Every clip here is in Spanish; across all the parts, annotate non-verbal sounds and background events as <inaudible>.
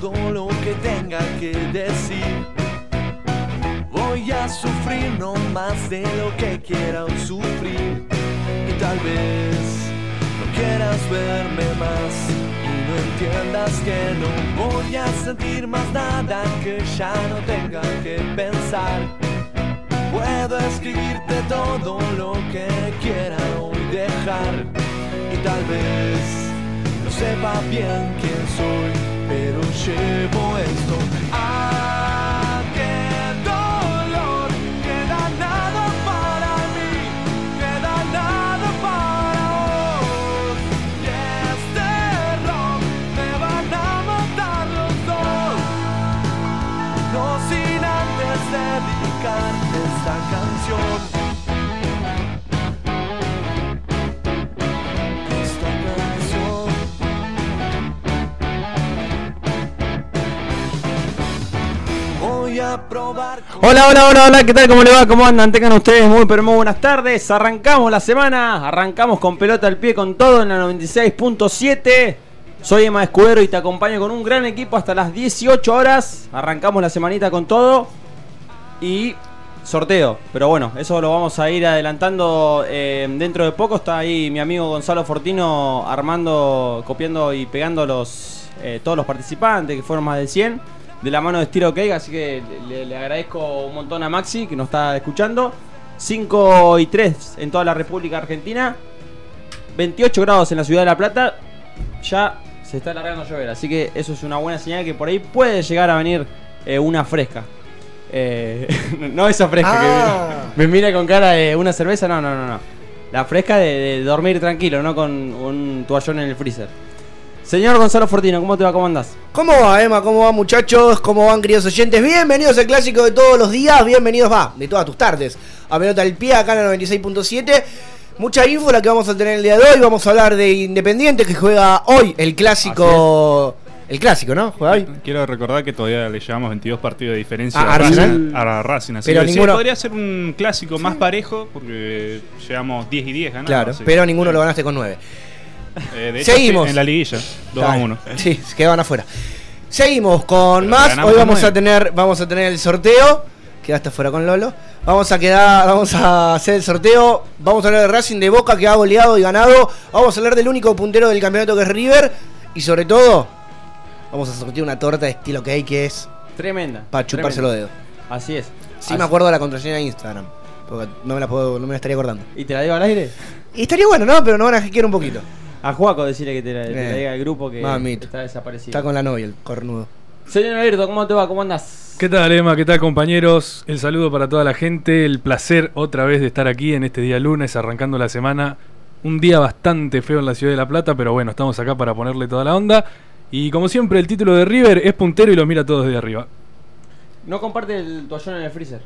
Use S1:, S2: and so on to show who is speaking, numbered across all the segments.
S1: todo lo que tenga que decir. Voy a sufrir no más de lo que quiera sufrir. Y tal vez no quieras verme más y no entiendas que no voy a sentir más nada que ya no tenga que pensar. Puedo escribirte todo lo que quiera hoy dejar y tal vez no sepa bien quién soy, pero llevo esto.
S2: Hola, hola, hola, hola, ¿qué tal? ¿Cómo le va? ¿Cómo andan? Tengan ustedes muy, pero muy buenas tardes. Arrancamos la semana, arrancamos con pelota al pie con todo en la 96.7. Soy Emma Escudero y te acompaño con un gran equipo hasta las 18 horas. Arrancamos la semanita con todo y sorteo. Pero bueno, eso lo vamos a ir adelantando eh, dentro de poco. Está ahí mi amigo Gonzalo Fortino armando, copiando y pegando los eh, todos los participantes, que fueron más de 100, de la mano de Estilo Cake. Así que le, le agradezco un montón a Maxi que nos está escuchando. 5 y 3 en toda la República Argentina. 28 grados en la ciudad de La Plata. Ya se está largando a llover. Así que eso es una buena señal que por ahí puede llegar a venir eh, una fresca. Eh, <laughs> no esa fresca
S3: Ah.
S2: que me mira con cara de una cerveza, no, no, no, no. La fresca de, de dormir tranquilo, no con un toallón en el freezer. Señor Gonzalo Fortino, ¿cómo te va? ¿Cómo andás?
S3: ¿Cómo va, Emma? ¿Cómo va, muchachos? ¿Cómo van, queridos oyentes? Bienvenidos al clásico de todos los días. Bienvenidos, va, de todas tus tardes. A Pelota al Pie, acá en la 96.7. Mucha info la que vamos a tener el día de hoy. Vamos a hablar de Independiente que juega hoy el clásico. El clásico, ¿no? Juega hoy.
S4: Quiero recordar que todavía le llevamos 22 partidos de diferencia
S3: ¿A
S4: a, Racing,
S3: Arsenal?
S4: a Racing, así
S3: Pero
S4: que sí,
S3: ninguno-
S4: podría ser un clásico más parejo porque llevamos 10 y 10 ganados.
S3: Claro,
S4: así
S3: pero ninguno lo ganaste con 9.
S4: Eh, de hecho,
S3: Seguimos.
S4: sí, en la liguilla, 2 a 1.
S3: Sí, se quedaban afuera. Seguimos con
S4: Pero
S3: más. Hoy vamos a tener, vamos a tener el sorteo. Quedaste fuera con Lolo. Vamos a quedar, vamos a hacer el sorteo. Vamos a hablar de Racing de Boca que ha goleado y ganado. Vamos a hablar del único puntero del campeonato que es River. Y sobre todo, vamos a sortear una torta de estilo cake que es
S2: Tremenda.
S3: para chuparse
S2: tremenda.
S3: los dedos.
S2: Así es.
S3: Sí
S2: Así-
S3: me acuerdo de la contraseña de Instagram. Porque no me la puedo, no me la estaría acordando.
S2: ¿Y te la digo al aire?
S3: Y estaría bueno, ¿no? Pero no van a hackear un poquito.
S2: A Juaco decirle que te la, te la
S3: Eh.
S2: diga al grupo que
S3: Mamita.
S2: está desaparecido.
S3: Está con la novia, el cornudo.
S2: Señor Alberto, ¿cómo te va? ¿Cómo andás?
S5: ¿Qué tal, Emma? ¿Qué tal, compañeros? El saludo para toda la gente. El placer otra vez de estar aquí en este día lunes, arrancando la semana. Un día bastante feo en la ciudad de La Plata, pero bueno, estamos acá para ponerle toda la onda. Y como siempre, el título de River es puntero y lo mira todos desde arriba.
S2: ¿No comparte el toallón en el freezer?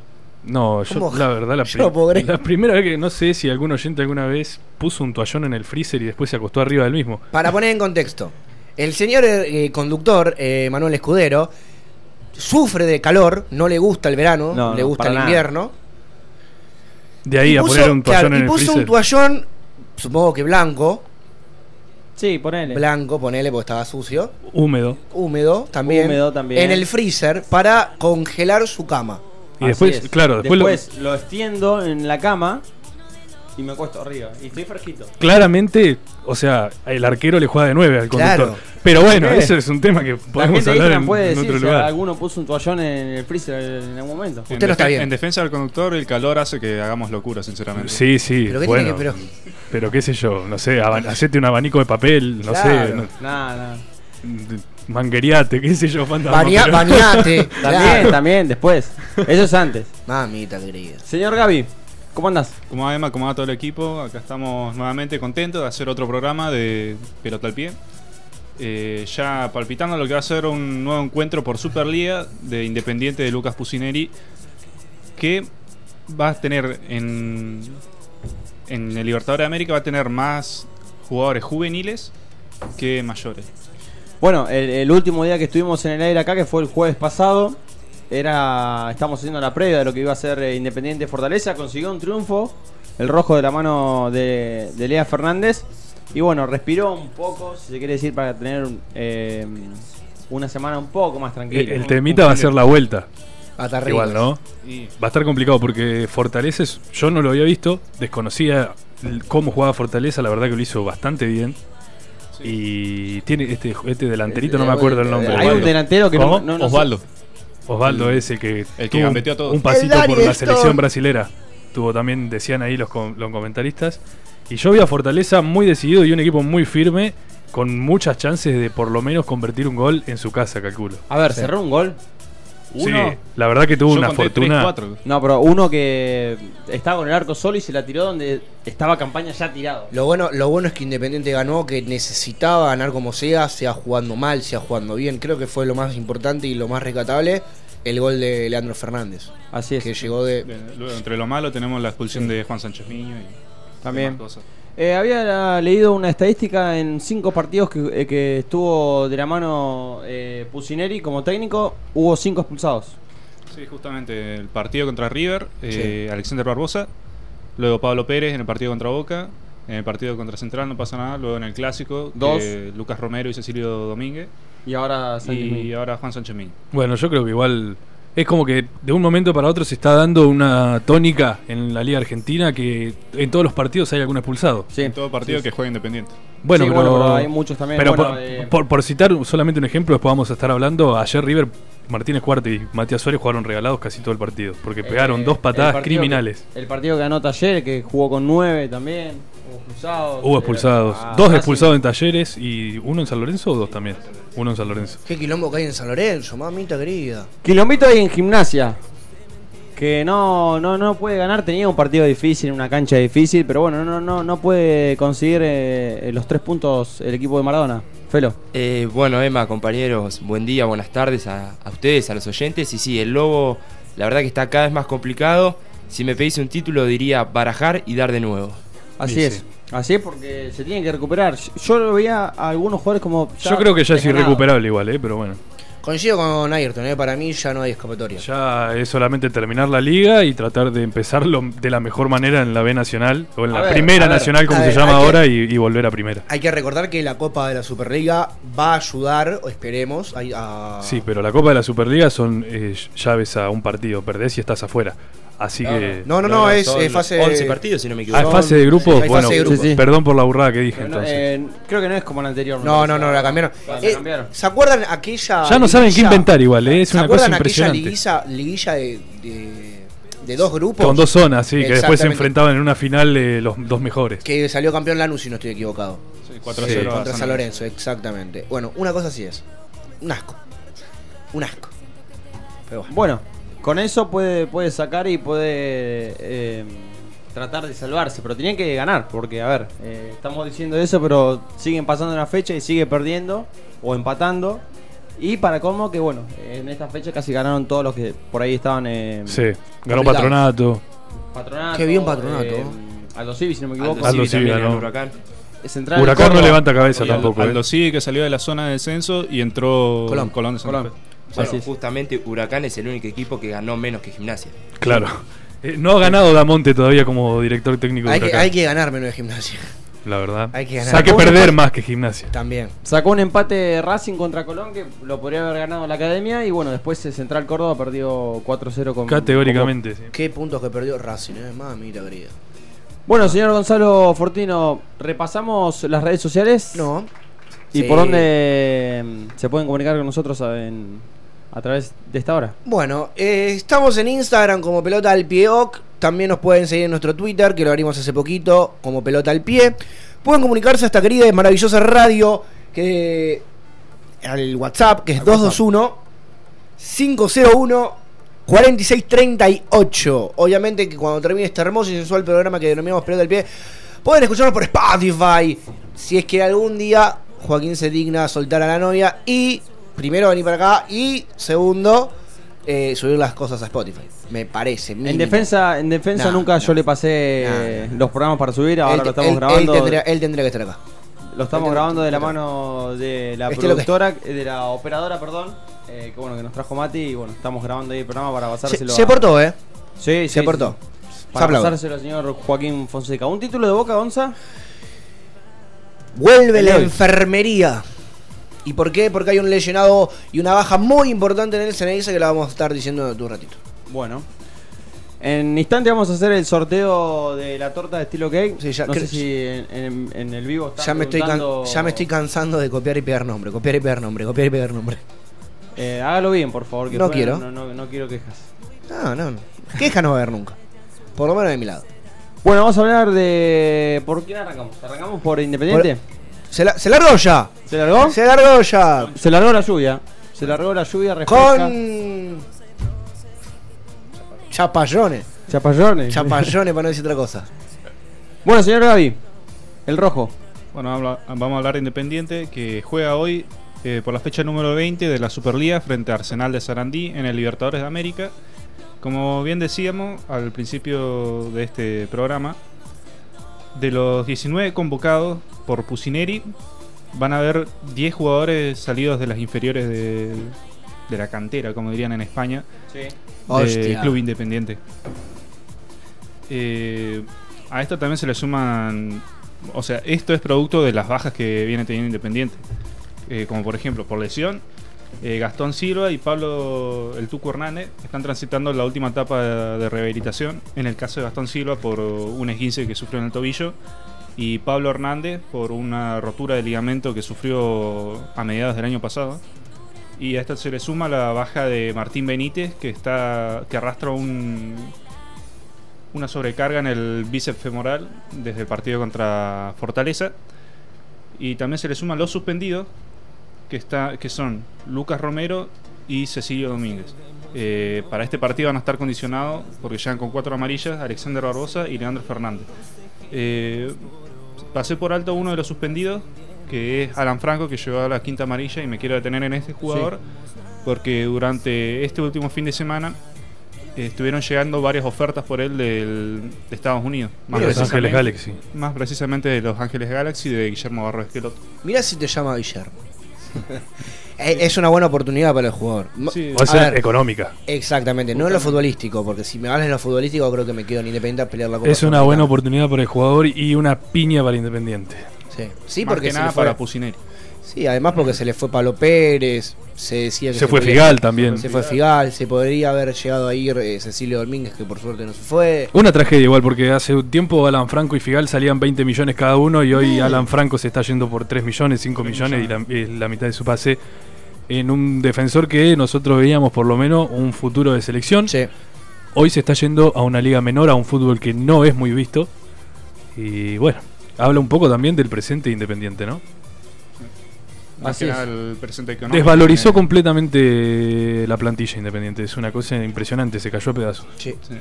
S5: No, yo
S3: ¿Cómo?
S5: la verdad, la, <laughs>
S3: Yo
S5: la primera vez que no sé si algún oyente alguna vez puso un toallón en el freezer y después se acostó arriba del mismo.
S3: Para poner en contexto, el señor eh, conductor, eh, Manuel Escudero, sufre de calor, no le gusta el verano,
S2: No,
S3: le gusta el
S2: nada.
S3: invierno.
S5: De ahí
S3: Y
S5: a
S3: puso-
S5: poner un toallón
S3: claro,
S5: en
S3: y
S5: el
S3: puso
S5: freezer.
S3: un toallón, supongo que blanco,
S2: Sí, ponele.
S3: blanco, ponele porque estaba sucio,
S5: húmedo.
S3: húmedo también,
S2: Húmedo también.
S3: en el freezer para congelar su cama.
S5: Y
S2: Así
S5: después,
S2: es.
S5: claro, después, lo-
S2: Después lo... extiendo en la cama y me acuesto arriba. Y estoy fresquito.
S5: claramente, o sea, el arquero le juega de 9 al conductor.
S3: Claro.
S5: Pero bueno,
S2: ¿Qué?
S5: eso es un tema que
S2: La
S5: podemos hablar en,
S2: puede
S5: en
S2: decir
S5: otro lugar.
S2: alguno puso un toallón en el freezer en algún momento.
S4: En,
S3: Usted no está bien.
S4: en defensa del conductor, el calor hace que hagamos locura, sinceramente.
S5: Sí, sí,
S3: Pero qué
S5: bueno.
S3: tiene que-
S5: pero...
S3: pero-
S5: qué sé yo, no sé, hacete un abanico de papel, no
S3: Claro.
S5: sé, no-
S2: Nada, nada.
S5: Manguereate, qué sé yo, fantasma.
S3: Baña-
S5: pero-
S3: bañate. <laughs>
S2: También,
S3: claro.
S2: también, después. Eso es antes.
S3: Mamita querida.
S2: Señor Gaby, ¿cómo andás?
S4: Como va Emma, como va todo el equipo, acá estamos nuevamente contentos de hacer otro programa de Pelota al Pie. Eh, ya palpitando lo que va a ser un nuevo encuentro por Superliga de Independiente de Lucas Pusineri, que va a tener en, en el Libertadores de América va a tener más jugadores juveniles que mayores.
S2: Bueno, el, el último día que estuvimos en el aire acá, que fue el jueves pasado, era estamos haciendo la previa de lo que iba a ser eh, Independiente Fortaleza, consiguió un triunfo, el rojo de la mano de, de Lea Fernández, y bueno, respiró un poco, si se quiere decir, para tener eh, una semana un poco más tranquila.
S5: el temita va a ser la vuelta.
S3: Hasta.
S5: Igual, ¿no? Va a estar complicado porque Fortaleza, yo no lo había visto, desconocía cómo jugaba Fortaleza, la verdad que lo hizo bastante bien. Y tiene este, este delanterito, no me acuerdo el nombre.
S2: Hay un delantero que no,
S5: ¿Cómo?
S2: no, no
S4: Osvaldo.
S5: Osvaldo es el que,
S4: el que
S5: tuvo un-
S4: gambeteó todo.
S5: un pasito por la selección brasilera. Tuvo también, decían ahí los, los comentaristas. Y yo vi a Fortaleza muy decidido y un equipo muy firme, con muchas chances de por lo menos convertir un gol en su casa, calculo.
S2: A ver, cerró un gol. Uno.
S5: Sí, la verdad que tuvo
S4: Yo
S5: una
S4: conté
S5: fortuna.
S4: 3-4.
S2: No, pero uno que estaba con el arco solo y se la tiró donde estaba campaña ya tirado.
S3: Lo bueno, lo bueno es que Independiente ganó, que necesitaba ganar como sea, sea jugando mal, sea jugando bien. Creo que fue lo más importante y lo más rescatable el gol de Leandro Fernández,
S2: Así es.
S3: que llegó de...
S4: Bien, luego, entre lo malo tenemos la expulsión de Juan Sánchez Miño y
S2: También.
S4: demás cosas.
S2: Eh, había leído una estadística en cinco partidos que, eh, que estuvo de la mano eh, Pusineri como técnico, hubo cinco expulsados.
S4: Sí, justamente el partido contra River, eh, Alexander Barbosa, luego Pablo Pérez en el partido contra Boca, en el partido contra Central no pasa nada, luego en el clásico,
S2: Dos.
S4: que Lucas Romero y Cecilio Domínguez,
S2: Y ahora Sánchez
S4: y ahora Juan Sánchez.
S5: Bueno, yo creo que igual es como que de un momento para otro se está dando una tónica en la Liga Argentina que en todos los partidos hay algún expulsado.
S2: Sí,
S4: En todo partido
S2: sí,
S4: que juega Independiente.
S5: Bueno,
S2: Sí,
S5: pero,
S2: bueno, pero hay muchos también.
S5: pero
S2: Bueno,
S5: por,
S2: eh,
S5: por- por citar solamente un ejemplo, después vamos a estar hablando. Ayer River, Martínez Cuarte y Matías Suárez jugaron regalados casi todo el partido porque
S2: Eh,
S5: pegaron dos patadas criminales.
S2: que- el partido que ganó Taller, que jugó con nueve también. Hubo expulsados.
S5: Hubo
S2: eh,
S5: expulsados.
S2: a
S5: dos expulsados en talleres y uno en San Lorenzo o dos también. Uno en San Lorenzo.
S3: Qué quilombo que hay en San Lorenzo, mamita querida.
S2: Quilombito ahí en gimnasia. Que no, no, no puede ganar, tenía un partido difícil, una cancha difícil, pero bueno, no, no, no puede conseguir eh, los tres puntos el equipo de Maradona. Felo.
S6: Eh, bueno, Emma, compañeros, buen día, buenas tardes a, a ustedes, a los oyentes. Y sí, el Lobo, la verdad que está cada vez más complicado. Si me pedís un título, diría barajar y dar de nuevo.
S2: Así
S5: Sí,
S2: es.
S5: sí.
S2: Así es porque se tienen que recuperar. Yo lo veía a algunos jugadores como.
S5: Yo creo que ya es irrecuperable igual, ¿eh? pero bueno.
S3: Coincido con Ayrton, ¿eh? para mí ya no hay escapatoria.
S5: Ya es solamente terminar la liga y tratar de empezarlo de la mejor manera en la B Nacional o en
S2: A
S5: la
S2: ver,
S5: Primera
S2: ver,
S5: Nacional, como se
S3: ver,
S5: llama
S3: que-
S5: ahora, y, y volver a Primera.
S3: Hay que recordar que la Copa de la Superliga va a ayudar, o esperemos, a... a-
S5: Sí, pero la Copa de la Superliga son eh, llaves a un partido. Perdés y estás afuera. Así que.
S3: No, no, no, es, es fase...
S6: 11 partidos, si no me
S5: Ah,
S6: equivoco.
S5: es fase de grupos. bueno,
S3: fase de grupos.
S2: Sí, sí.
S5: perdón por la burrada que dije entonces.
S2: eh, creo que no es como la anterior.
S3: No, no, no, la cambiaron. Eh,
S2: cambiaron.
S3: ¿Se acuerdan aquella...
S5: ya no saben qué inventar igual, ¿eh? es
S3: ¿Se
S5: una cosa
S3: acuerdan aquella
S5: impresionante.
S3: liguilla, liguilla de, de, de dos grupos?
S5: Con dos zonas, sí, que después se enfrentaban en una final eh, los dos mejores.
S3: Que salió campeón Lanús, si no estoy equivocado.
S4: Sí, 4-0
S5: Sí.
S4: a
S3: Contra
S4: San
S3: San Lorenzo, exactamente. Bueno, una cosa así es. Un asco. Un asco. Pero bueno.
S2: Bueno, con eso puede, puede sacar y puede eh, tratar de salvarse, pero tienen que ganar, porque a ver, eh, estamos diciendo eso, pero siguen pasando una fecha y sigue perdiendo o empatando. Y para colmo que bueno, en esta fecha casi ganaron todos los que por ahí estaban eh,
S5: Sí, ganó. Patronato.
S2: Patronato.
S3: Qué bien Patronato.
S2: eh, Aldo Civi, si no me equivoco.
S6: Aldo Civi
S5: ganó.
S6: en Huracán.
S2: Central
S5: Huracán no levanta cabeza tampoco. ¿eh?
S4: Aldo Civi que salió de la zona de descenso y entró
S3: Colón.
S4: Colón, de Santa
S2: Colón.
S6: Bueno,
S2: Así
S6: justamente Huracán es el único equipo que ganó menos que Gimnasia.
S5: Claro. Eh, no ha ganado Damonte todavía como director técnico de
S3: Hay que,
S5: Huracán,
S3: hay que ganar menos de gimnasia.
S5: la verdad.
S3: hay que ganar.
S5: Hay que
S2: Sacó un
S5: perder más que gimnasia.
S3: También.
S2: Sacó un empate Racing contra Colón que lo podría haber ganado la academia y bueno, después Central Córdoba perdió 4-0 con
S5: Categóricamente, sí.
S3: Qué puntos que perdió Racing, eh. Mamita querida.
S2: Bueno, señor Gonzalo Fortino, repasamos las redes sociales.
S3: No.
S2: ¿Y
S3: Sí.
S2: por dónde mm, se pueden comunicar con nosotros en- a través de esta hora?
S3: Bueno, eh, estamos en Instagram como Pelota al Pie Oc. También nos pueden seguir en nuestro Twitter, que lo abrimos hace poquito, como Pelota al Pie. Pueden comunicarse a esta querida y maravillosa radio, que al WhatsApp, que es 221 501 4638. Obviamente que cuando termine este hermoso y sensual programa que denominamos Pelota al Pie, pueden escucharnos por Spotify. Si es que algún día Joaquín se digna a soltar a la novia y primero venir para acá y segundo eh, subir las cosas a Spotify. Me parece.
S2: En
S3: mínimo.
S2: defensa, en defensa nunca yo le pasé los programas para subir, ahora
S3: Él-
S2: lo estamos
S3: él-
S2: grabando.
S3: Él tendría, él tendría que estar acá.
S2: Lo estamos grabando de la mano de la
S3: Es que lo que-
S2: productora, eh, de la operadora, perdón. eh, que bueno, que nos trajo Mati y bueno, estamos grabando ahí el programa para
S3: Se,
S2: pasárselo
S3: se
S2: a-
S3: portó, ¿eh?
S2: Sí,
S3: se
S2: sí,
S3: portó.
S2: sí.
S3: Se
S2: Para
S3: aplaude.
S2: pasárselo al señor Joaquín Fonseca. ¿Un título de Boca, Gonza?
S3: Vuelve
S2: El
S3: la
S2: hoy.
S3: enfermería. ¿Y por qué? Porque hay un lesionado y una baja muy importante en el Ceneice que la vamos a estar diciendo en un ratito.
S2: Bueno. En instante vamos a hacer el sorteo de la torta de estilo cake.
S3: Sí, ya
S2: no sé si en, en- en el vivo están
S3: Ya me, estoy can- ya me estoy cansando de copiar y pegar nombre, copiar y pegar nombre, copiar y pegar nombre.
S2: Eh, hágalo bien, por favor. Que
S3: No quiero.
S2: No, no- no quiero quejas.
S3: No, no, no. Queja no va a haber nunca. Por lo menos de mi lado.
S2: Bueno, vamos a hablar de. ¿Por quién arrancamos? ¿Arrancamos por Independiente?
S3: Se, la- se largó ya.
S2: ¿Se largó?
S3: Se largó ya.
S2: Se largó la lluvia. Se largó la lluvia. refresca.
S3: Con. Chapallones.
S2: Chapallones.
S3: Chapallones para no decir otra cosa.
S2: Bueno, señor Gaby. El rojo.
S4: Bueno, vamos a hablar de Independiente que juega hoy eh, por la fecha número 20 de la Superliga frente a Arsenal de Sarandí en el Libertadores de América. Como bien decíamos al principio de este programa, de los 19 convocados por Pusineri, van a haber 10 jugadores salidos de las inferiores de, de la cantera, como dirían en España, del
S3: Hostia.
S4: Club Independiente. Eh, a esto también se le suman. O sea, esto es producto de las bajas que viene teniendo Independiente. Eh, como por ejemplo, por lesión, eh, Gastón Silva y Pablo El Tuco Hernández están transitando la última etapa de, de rehabilitación. En el caso de Gastón Silva, por un esguince que sufrió en el tobillo. Y Pablo Hernández, por una rotura de ligamento que sufrió a mediados del año pasado. Y a esto se le suma la baja de Martín Benítez, que está que arrastra un, una sobrecarga en el bíceps femoral desde el partido contra Fortaleza. Y también se le suman los suspendidos, que, está, que son Lucas Romero y Cecilio Domínguez. Eh, para este partido van a estar condicionados, porque llegan con cuatro amarillas, Alexander Barbosa y Leandro Fernández. Eh, pasé por alto uno de los suspendidos, que es Alan Franco, que llevaba la quinta amarilla, y me quiero detener en este jugador, porque durante este último fin de semana eh, estuvieron llegando varias ofertas por él del, de Estados Unidos. Más
S5: Los
S4: precisamente-
S5: Ángeles Galaxy.
S4: Más precisamente de Los Ángeles Galaxy de Guillermo Barro Esqueloto.
S3: Mira si te llama Guillermo. Es una buena oportunidad para el jugador.
S4: Sí,
S5: Va a
S3: A
S5: ser
S3: ver,
S5: económica.
S3: Exactamente, no en lo futbolístico, porque si me hablas en lo futbolístico creo que me quedo en Independiente a pelear la Copa
S5: Es una buena oportunidad para el jugador y una piña para Independiente.
S3: Sí, sí
S4: Más
S3: porque
S4: que nada para Pusineri.
S3: Sí, además porque se le fue Pablo Pérez, se decía que
S5: Se fue
S3: podía-
S5: Figal también.
S3: Se fue Figal, se podría haber llegado a ir eh, Cecilio Domínguez, que por suerte no se fue.
S5: Una tragedia igual, porque hace un tiempo Alan Franco y Figal salían 20 millones cada uno y hoy Alan Franco se está yendo por 3 millones, 5
S4: 3
S5: millones y la, la mitad de su pase en un defensor que nosotros veíamos por lo menos un futuro de selección.
S3: Sí.
S5: Hoy se está yendo a una liga menor, a un fútbol que no es muy visto. Y bueno, habla un poco también del presente Independiente, ¿no?
S4: Más
S2: Así
S4: que
S2: es.
S4: nada el presente económico.
S5: Desvalorizó
S4: Eh,
S5: completamente la plantilla Independiente. Es una cosa impresionante, se cayó a pedazos.
S3: Sí.
S4: sí.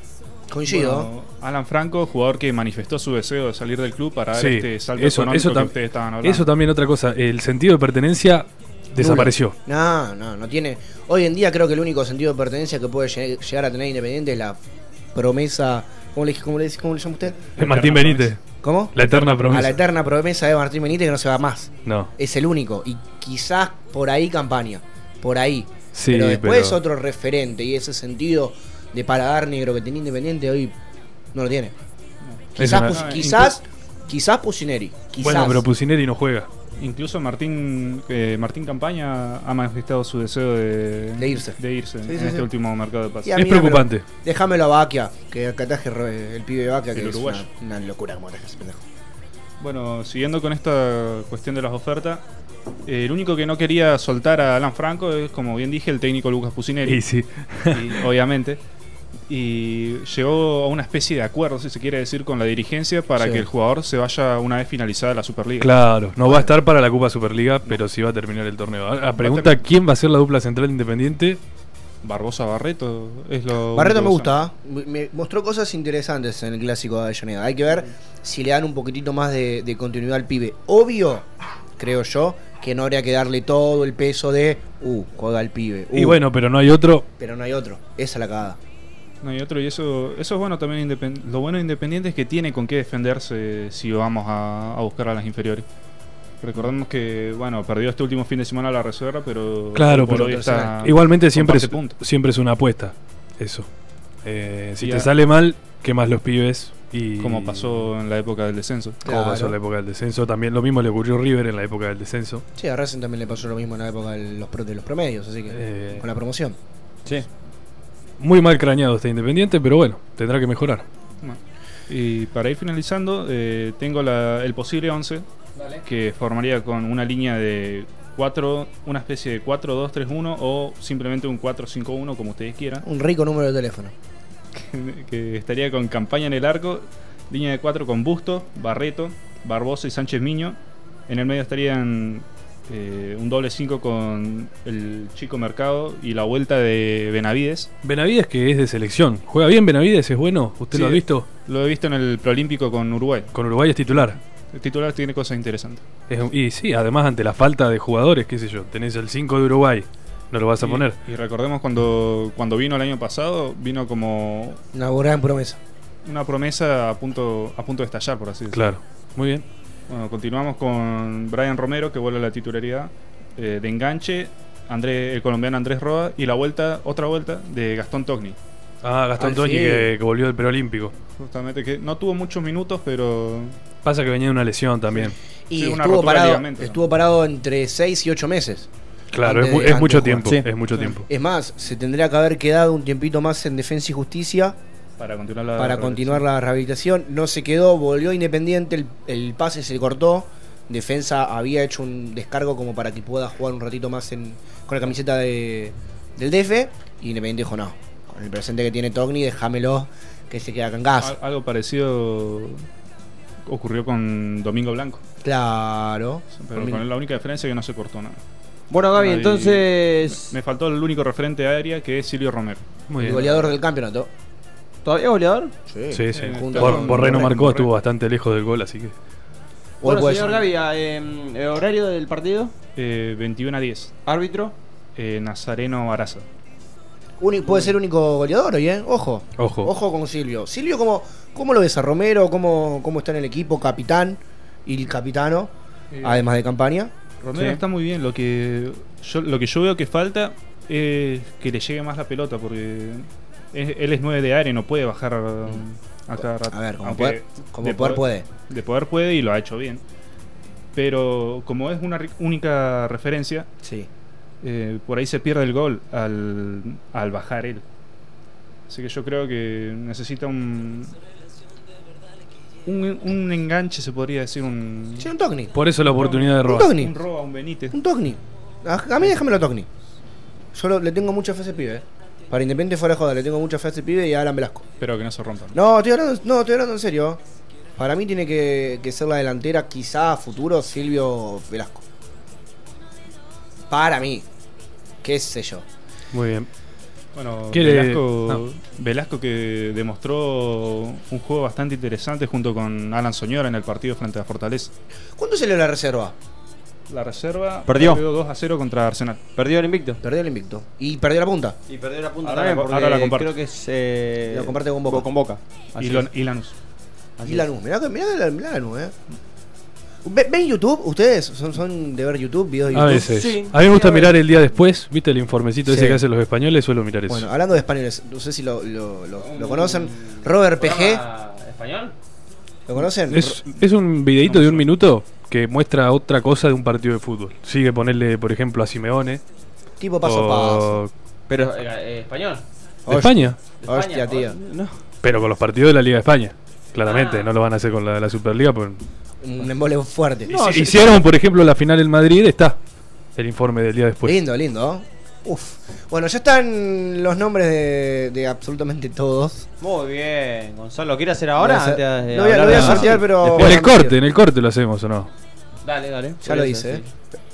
S3: Coincido.
S4: Bueno, Alan Franco, jugador que manifestó su deseo de salir del club para dar este salto
S5: eso-
S4: económico
S5: eso
S4: que ustedes estaban hablando.
S5: Eso también otra cosa, el sentido de pertenencia desapareció.
S3: No, no, no tiene. Hoy en día creo que el único sentido de pertenencia que puede lle- llegar a tener Independiente es la promesa. ¿Cómo le, cómo le, cómo le llama usted?
S5: Martín Benítez,
S3: ¿Cómo?
S5: la eterna
S3: A
S5: promesa.
S3: la eterna promesa de Martín Benítez que no se va más.
S5: No,
S3: Es el único. Y quizás por ahí campaña. Por ahí.
S5: sí,
S3: pero después
S5: pero-
S3: otro referente y ese sentido de paladar negro que tenía Independiente hoy no lo tiene. Quizás,
S5: una-
S3: Pus-
S4: No,
S3: quizás, quizás Pusineri. Quizás.
S5: Bueno, pero Pusineri no juega.
S4: Incluso Martín eh, Martín Campaña ha manifestado su deseo de,
S3: De irse.
S4: de irse
S3: Sí,
S4: en
S3: sí,
S4: este
S3: sí.
S4: último mercado de pases.
S5: Es preocupante.
S3: Déjamelo a Baquia, que re- el pibe de Baquia, que
S4: El
S3: es una, una locura como traje ese pendejo.
S4: Bueno, siguiendo con esta cuestión de las ofertas, eh, el único que no quería soltar a Alan Franco es, como bien dije, el técnico Lucas Pusineri.
S5: Y sí.
S4: y- obviamente. <laughs> Y llegó a una especie de acuerdo, si se quiere decir, con la dirigencia para
S3: Sí.
S4: que el jugador se vaya una vez finalizada la Superliga.
S5: Claro, no va a estar para la Copa Superliga, pero sí va a terminar el torneo. La pregunta, ¿quién va a ser la dupla central independiente?
S4: Barbosa Barreto es lo.
S3: Barreto me gusta, ¿eh? me me mostró cosas interesantes en el clásico de Avellaneda. Hay que ver si le dan un poquitito más de, de continuidad al pibe. Obvio, creo yo, que no habría que darle todo el peso de, uh, juega al pibe.
S5: Y
S3: uh,
S5: bueno, pero no hay otro.
S3: Pero no hay otro. Esa es la cagada.
S4: No hay otro, y eso, eso es bueno también. Lo bueno de Independiente es que tiene con qué defenderse si vamos a, a buscar a las inferiores. Recordemos que, bueno, perdió este último fin de semana la reserva, pero.
S5: Claro,
S4: hoy por
S5: pero
S4: hoy está
S5: Igualmente siempre es, siempre es una apuesta. Eso. Eh, si te sale mal, ¿qué más los pibes? Y
S4: Como pasó en la época del descenso.
S5: como pasó en la época del descenso. También lo mismo le ocurrió a River en la época del descenso.
S3: Sí, a Racing también le pasó lo mismo en la época de los, pro- de los promedios, así que
S5: Eh.
S3: con la promoción.
S2: Sí.
S5: Muy mal crañado está Independiente, pero bueno, tendrá que mejorar.
S4: Y para ir finalizando, eh, tengo la- el posible 11 que formaría con una línea de 4, una especie de 4-2-3-1 o simplemente un 4-5-1 como ustedes quieran.
S3: Un rico número de teléfono. <laughs>
S4: que estaría con campaña en el arco, línea de 4 con Busto, Barreto, Barbosa y Sánchez Miño. En el medio estarían eh, un doble 5 con el chico Mercado y la vuelta de Benavides.
S5: Benavides que es de selección. ¿Juega bien Benavides? ¿Es bueno? ¿Usted lo ha visto?
S4: Lo he visto en el Proolímpico con Uruguay.
S5: Con Uruguay es titular.
S4: El titular tiene cosas interesantes.
S5: Es y sí, además ante la falta de jugadores, qué sé yo, tenés el 5 de Uruguay, no lo vas a
S4: Y-
S5: poner.
S4: Y recordemos cuando, cuando vino el año pasado, vino como
S3: Una gran promesa.
S4: una promesa a punto, a punto de estallar, por así decirlo.
S5: Claro, muy bien.
S4: Bueno, continuamos con Brian Romero, que vuelve a la titularidad eh, de enganche, André, el colombiano Andrés Roa, y la vuelta, otra vuelta de Gastón Togni.
S5: Ah, Gastón Toñi
S3: fin.
S5: que, que volvió del preolímpico.
S4: Justamente que no tuvo muchos minutos, pero
S5: Pasa que venía de una lesión también.
S3: Y
S4: Sí,
S3: estuvo, parado, estuvo parado entre 6 y 8 meses.
S5: Claro,
S3: Antes
S5: es, mu- es mucho tiempo.
S2: Sí.
S5: Es mucho
S4: Sí.
S5: tiempo.
S3: Es más, se tendría que haber quedado un tiempito más en defensa y justicia
S4: para continuar la
S3: para continuar la rehabilitación. No se quedó, volvió a Independiente, el, el pase se cortó. Defensa había hecho un descargo como para que pueda jugar un ratito más en, con la camiseta de, del DF. Y Independiente dijo: No, con el presente que tiene Togni, déjamelo que se queda acá en gas.
S4: Al- Algo parecido ocurrió con Domingo Blanco,
S3: Claro.
S4: pero con la única diferencia que no se cortó nada.
S2: Bueno, Gaby, entonces.
S4: Me faltó el único referente aérea que es Silvio Romero.
S5: Muy
S3: el
S5: bien.
S3: goleador del campeonato.
S2: ¿Todavía goleador?
S5: Sí, sí.
S4: Eh,
S3: junto
S5: Por-
S3: con
S5: Borré no
S3: Borré,
S5: marcó, estuvo bastante lejos del gol, así que.
S2: Bueno,
S3: puede
S2: señor
S3: ser.
S2: Gaby, eh, eh, horario del partido,
S4: Eh, 21 a 10,
S2: árbitro.
S4: eh, Nazareno Araza.
S3: Uni- puede ser único goleador hoy, ¿eh? Ojo.
S5: Ojo.
S3: Ojo con Silvio. Silvio, ¿cómo, cómo lo ves a Romero? ¿Cómo, ¿Cómo está en el equipo? Capitán y el capitano, además de campaña.
S4: Romero
S2: Sí.
S4: está muy bien. Lo que yo, lo que yo veo que falta es que le llegue más la pelota, porque es- él es 9 de área y no puede bajar a cada rato.
S3: A ver, como poder, como
S4: de
S3: poder puede.
S4: De poder puede y lo ha hecho bien. Pero como es una única referencia,
S3: Sí.
S4: eh, por ahí se pierde el gol al, al bajar él. Así que yo creo que necesita un, un, un enganche, se podría decir, un,
S3: Sí, un Togni.
S5: Por eso la oportunidad de
S3: Un
S5: robar.
S3: Togni.
S4: un roba, un Benítez.
S3: Un Togni. A, a mí déjamelo Togni. Yo lo- le tengo mucha fe a ese pibe. Para Independiente fuera de joda, le tengo mucha fe a ese pibe y a Alan Velasco.
S4: Pero que no se rompan.
S3: No, estoy hablando, no, estoy hablando en serio. Para mí tiene que, que ser la delantera, quizá a futuro, Silvio Velasco. Para mí. Qué sé yo.
S5: Muy bien.
S4: Bueno,
S5: ¿Quiere-
S4: Velasco,
S5: no.
S4: Velasco que demostró un juego bastante interesante junto con Alan Soñora en el partido frente a Fortaleza.
S3: ¿Cuándo salió la reserva?
S4: La reserva
S2: Perdió.
S4: 2 a 0 contra Arsenal.
S2: Perdió el invicto.
S3: Perdió el invicto. Y perdió la punta.
S2: Y perdió la punta
S4: Ahora
S2: también,
S4: la- ahora la comparte.
S2: creo que es. Eh,
S3: La comparte con Boca.
S2: Con Boca.
S4: Y,
S2: Así
S4: Lo- y Lanús.
S2: Así
S3: Y. Lanús, mirá, mirá la- mirá Lanús, eh. Ve- ¿Ven YouTube? ¿Ustedes son, son de ver YouTube, videos de
S5: A veces.
S2: Sí,
S5: a mí me gusta
S2: sí,
S5: mirar el día después, ¿viste el informecito
S3: Sí.
S5: ese que hacen los españoles? Suelo mirar eso.
S3: Bueno, hablando de españoles, no sé si lo, lo, lo- lo conocen. Robert PG,
S2: ¿Programa ¿Español?
S3: ¿lo conocen?
S5: es, es un videito de un minuto que muestra otra cosa de un partido de fútbol. Sigue ponerle, por ejemplo, a Simeone.
S3: tipo paso a paso.
S2: Pero, eh, eh, ¿español?
S5: de España,
S2: ¿De
S3: Hostia,
S2: España?
S3: tío.
S2: No.
S5: pero con los partidos de la Liga de España. Claramente,
S2: Ah.
S5: no lo van a hacer con la de la Superliga. Pues.
S3: Un embole fuerte.
S2: No,
S5: hicieron, por ejemplo, la final en Madrid, está el informe del día después.
S3: Lindo, lindo. Uf. Bueno, ya están los nombres de, de absolutamente todos.
S2: Muy bien, Gonzalo. ¿Quieres hacer ahora?
S3: Lo voy a hacer-
S2: antes de
S3: lo voy a- lo
S2: hablar
S3: voy a
S2: de-
S3: sortear, pero-
S5: En el corte, en el corte lo hacemos o no.
S2: Dale, dale.
S3: Ya lo hice, ¿eh?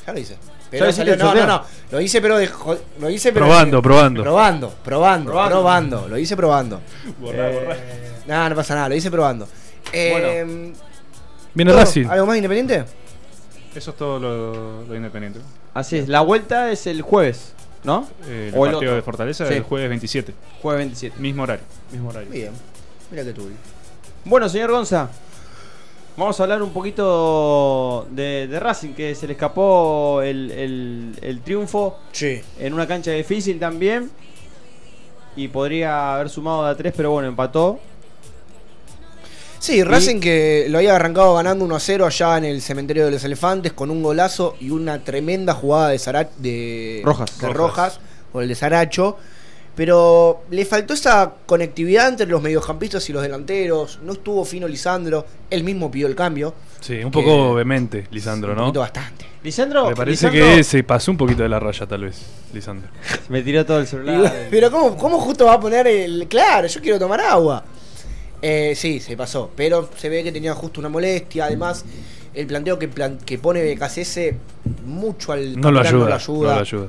S3: Ya lo hice.
S2: ¿Ya
S3: Pero
S2: lo hiciste
S3: no,
S2: el
S3: no, no.
S2: sorteo?
S3: Lo hice, pero de jo- Lo hice, pero.
S5: Probando, probando.
S3: Probando, probando,
S2: Probando.
S3: probando. Lo hice probando.
S4: Borrá, borrá.
S3: Nada, no pasa nada, lo hice probando. Eh,
S5: Viene
S3: ¿todo?
S5: Racing.
S3: ¿Algo más independiente?
S4: Eso es todo lo, lo independiente.
S2: Así es. La vuelta es el jueves, ¿no?
S4: Eh, el
S2: O el
S4: partido
S2: otro.
S4: de Fortaleza
S2: Sí.
S4: el jueves 27.
S2: Jueves 27.
S4: Mismo horario.
S2: Mismo horario.
S3: Bien. Mira que tuve.
S2: Bueno, señor Gonza, vamos a hablar un poquito de, de Racing, que se le escapó el, el- el triunfo
S3: Sí.
S2: en una cancha difícil también. Y podría haber sumado de a tres, pero bueno, empató.
S3: Sí, Racing que lo había arrancado ganando 1 a 0 allá en el cementerio de los elefantes con un golazo y una tremenda jugada de, de
S2: Rojas.
S3: de
S4: Rojas.
S3: Rojas o el de Saracho. Pero le faltó esa conectividad entre los mediocampistas y los delanteros. No estuvo fino Lisandro. Él mismo pidió el cambio.
S5: Sí, un
S3: Que-
S5: poco vehemente, Lisandro,
S3: Un
S5: ¿no?
S3: poquito bastante.
S2: Lisandro,
S5: Me parece
S2: Lisandro
S5: que se pasó un poquito de la raya, tal vez, Lisandro. <laughs>
S2: me tiró todo el celular.
S3: pero ¿cómo, ¿cómo justo va a poner el... Claro, yo quiero tomar agua. Eh, sí, se pasó. Pero se ve que tenía justo una molestia. Además, el planteo que, plan- que pone BKCS mucho al
S5: No lo
S3: capitán
S5: ayuda, no lo ayuda.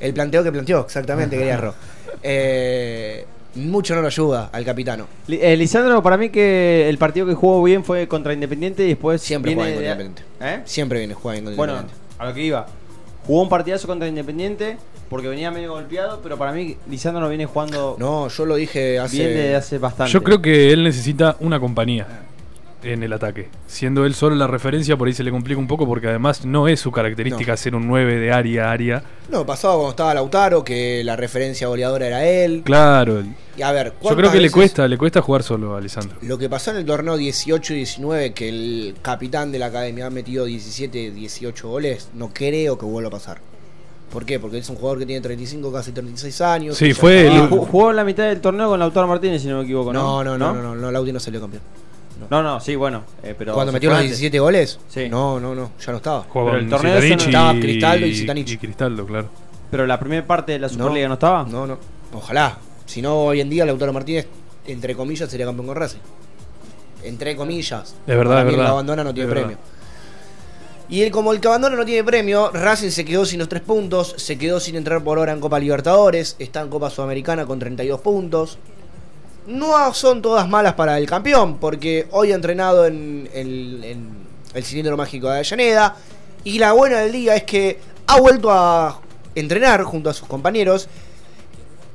S3: El planteo que planteó, exactamente, quería Ro. <laughs> Eh, mucho no lo ayuda al capitano.
S2: Eh, Lisandro, para mí que el partido que jugó bien fue contra Independiente y después
S3: Siempre
S2: viene
S3: juega Independiente.
S2: ¿Eh?
S3: Siempre viene jugando con
S2: Bueno,
S3: Independiente.
S2: a lo que iba. Jugó un partidazo contra Independiente porque venía medio golpeado, pero para mí Lisandro no viene jugando
S3: No, yo lo dije hace.
S2: bien desde hace bastante.
S5: Yo creo que él necesita una compañía en el ataque. Siendo él solo la referencia, por ahí se le complica un poco porque además no es su característica
S3: No.
S5: ser un 9 de área a área.
S3: No, pasaba cuando estaba Lautaro, que la referencia goleadora era él.
S5: Claro,
S3: Y a ver,
S5: yo
S3: ¿cuántas
S5: creo que le cuesta, le cuesta jugar solo a Lisandro.
S3: Lo que pasó en el torneo 18 y 19, que el capitán de la academia ha metido 17, 18 goles, no creo que vuelva a pasar. ¿Por qué? Porque es un jugador que tiene 35, casi 36 años.
S5: Sí, fue
S2: jugó en la mitad del torneo con Lautaro Martínez, si no me equivoco,
S3: No,
S2: ¿no?
S3: no, no, no, no, no, Lauti no salió campeón.
S2: No, no, sí, bueno. eh, pero
S3: Cuando metió los
S2: antes.
S3: 17 goles,
S2: Sí.
S3: no, no, no, ya no estaba.
S5: Jugaba
S2: Pero el torneo ese no
S3: estaba
S5: y-
S3: Cristaldo y Zitanich.
S5: Y Cristaldo, claro.
S2: Pero la primera parte de la Superliga no, estaba.
S3: No, no. Ojalá. Si no, hoy en día Lautaro Martínez, entre comillas, sería campeón con Racing. Entre comillas.
S5: Es verdad,
S3: Para
S5: es
S3: el
S5: verdad.
S3: que abandona no tiene
S5: Es
S3: premio. Y él, como el que abandona no tiene premio, Racing se quedó sin los tres puntos, se quedó sin entrar por ahora en Copa Libertadores, está en Copa Sudamericana con 32 puntos. No son todas malas para el campeón, porque hoy ha entrenado en, el- en el cilindro mágico de Avellaneda. Y la buena del día es que ha vuelto a entrenar junto a sus compañeros.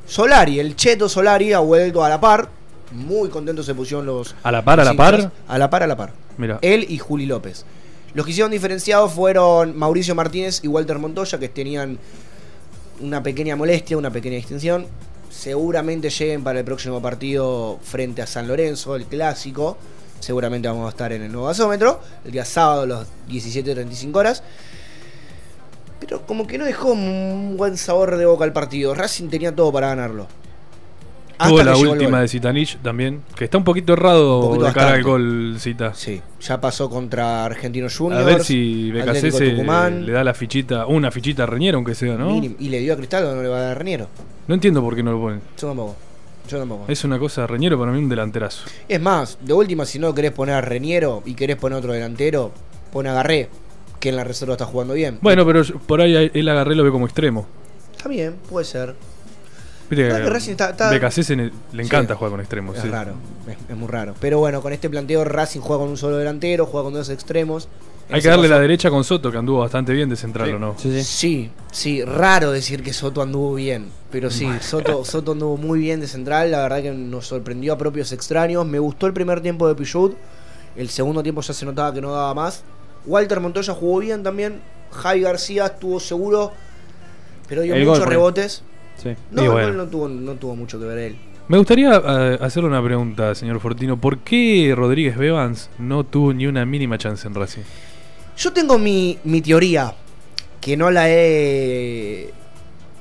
S3: Solari, el Cheto Solari, ha vuelto a la par. Muy contentos se pusieron los.
S5: ¿A la par, a la par?
S3: A la par, a la par.
S5: Mira.
S3: Él y Juli López. Los que hicieron diferenciados fueron Mauricio Martínez y Walter Montoya, que tenían una pequeña molestia, una pequeña extensión. Seguramente lleguen para el próximo partido frente a San Lorenzo, el clásico. Seguramente vamos a estar en el nuevo gasómetro, el día sábado a las 17.35 horas. Pero como que no dejó un buen sabor de boca al partido. Racing tenía todo para ganarlo.
S5: Tuvo la última de Zitanich también, que está un poquito errado
S3: Un poquito
S5: de cara al gol, Cita.
S3: Sí, ya pasó contra Argentino
S5: A
S3: Juniors.
S5: ver si BKC le da la fichita, una fichita a Reñero, aunque sea, ¿no?
S3: Mínimo. Y le dio a Cristaldo, no le va a dar Reniero.
S5: No entiendo por qué no lo ponen.
S3: Yo tampoco. Yo tampoco. Es,
S5: Es una cosa, Reñero para mí un delanterazo.
S3: más, de última, si no querés poner a Reniero y querés poner otro delantero, pon a Garré, que en la reserva está jugando bien.
S5: Bueno, pero yo- por ahí él agarré lo ve como extremo.
S3: Está bien, puede ser.
S5: Viste
S3: Claro que Racing está- está-
S5: BKC se ne- le encanta
S3: Sí.
S5: jugar con extremos.
S3: Es
S5: sí.
S3: raro, es, es muy raro. Pero bueno, con este planteo Racing juega con un solo delantero, juega con dos extremos.
S5: Hay que darle la derecha con Soto, que anduvo bastante bien de central,
S2: Sí.
S5: ¿o no?
S2: Sí, sí.
S3: Sí, sí, raro decir que Soto anduvo bien, pero sí, Soto, Soto anduvo muy bien de central, la verdad que nos sorprendió a propios extraños, me gustó el primer tiempo de Pichut, el segundo tiempo ya se notaba que no daba más, Walter Montoya jugó bien también, Javi García estuvo seguro, pero dio
S2: El
S3: muchos rebotes,
S2: Sí.
S3: no,
S5: bueno.
S3: no tuvo, no tuvo mucho que ver él.
S5: Me gustaría eh, hacerle una pregunta, señor Fortino. ¿Por qué Rodríguez Bevans no tuvo ni una mínima chance en Racing?
S3: Yo tengo mi, mi teoría, que no la he...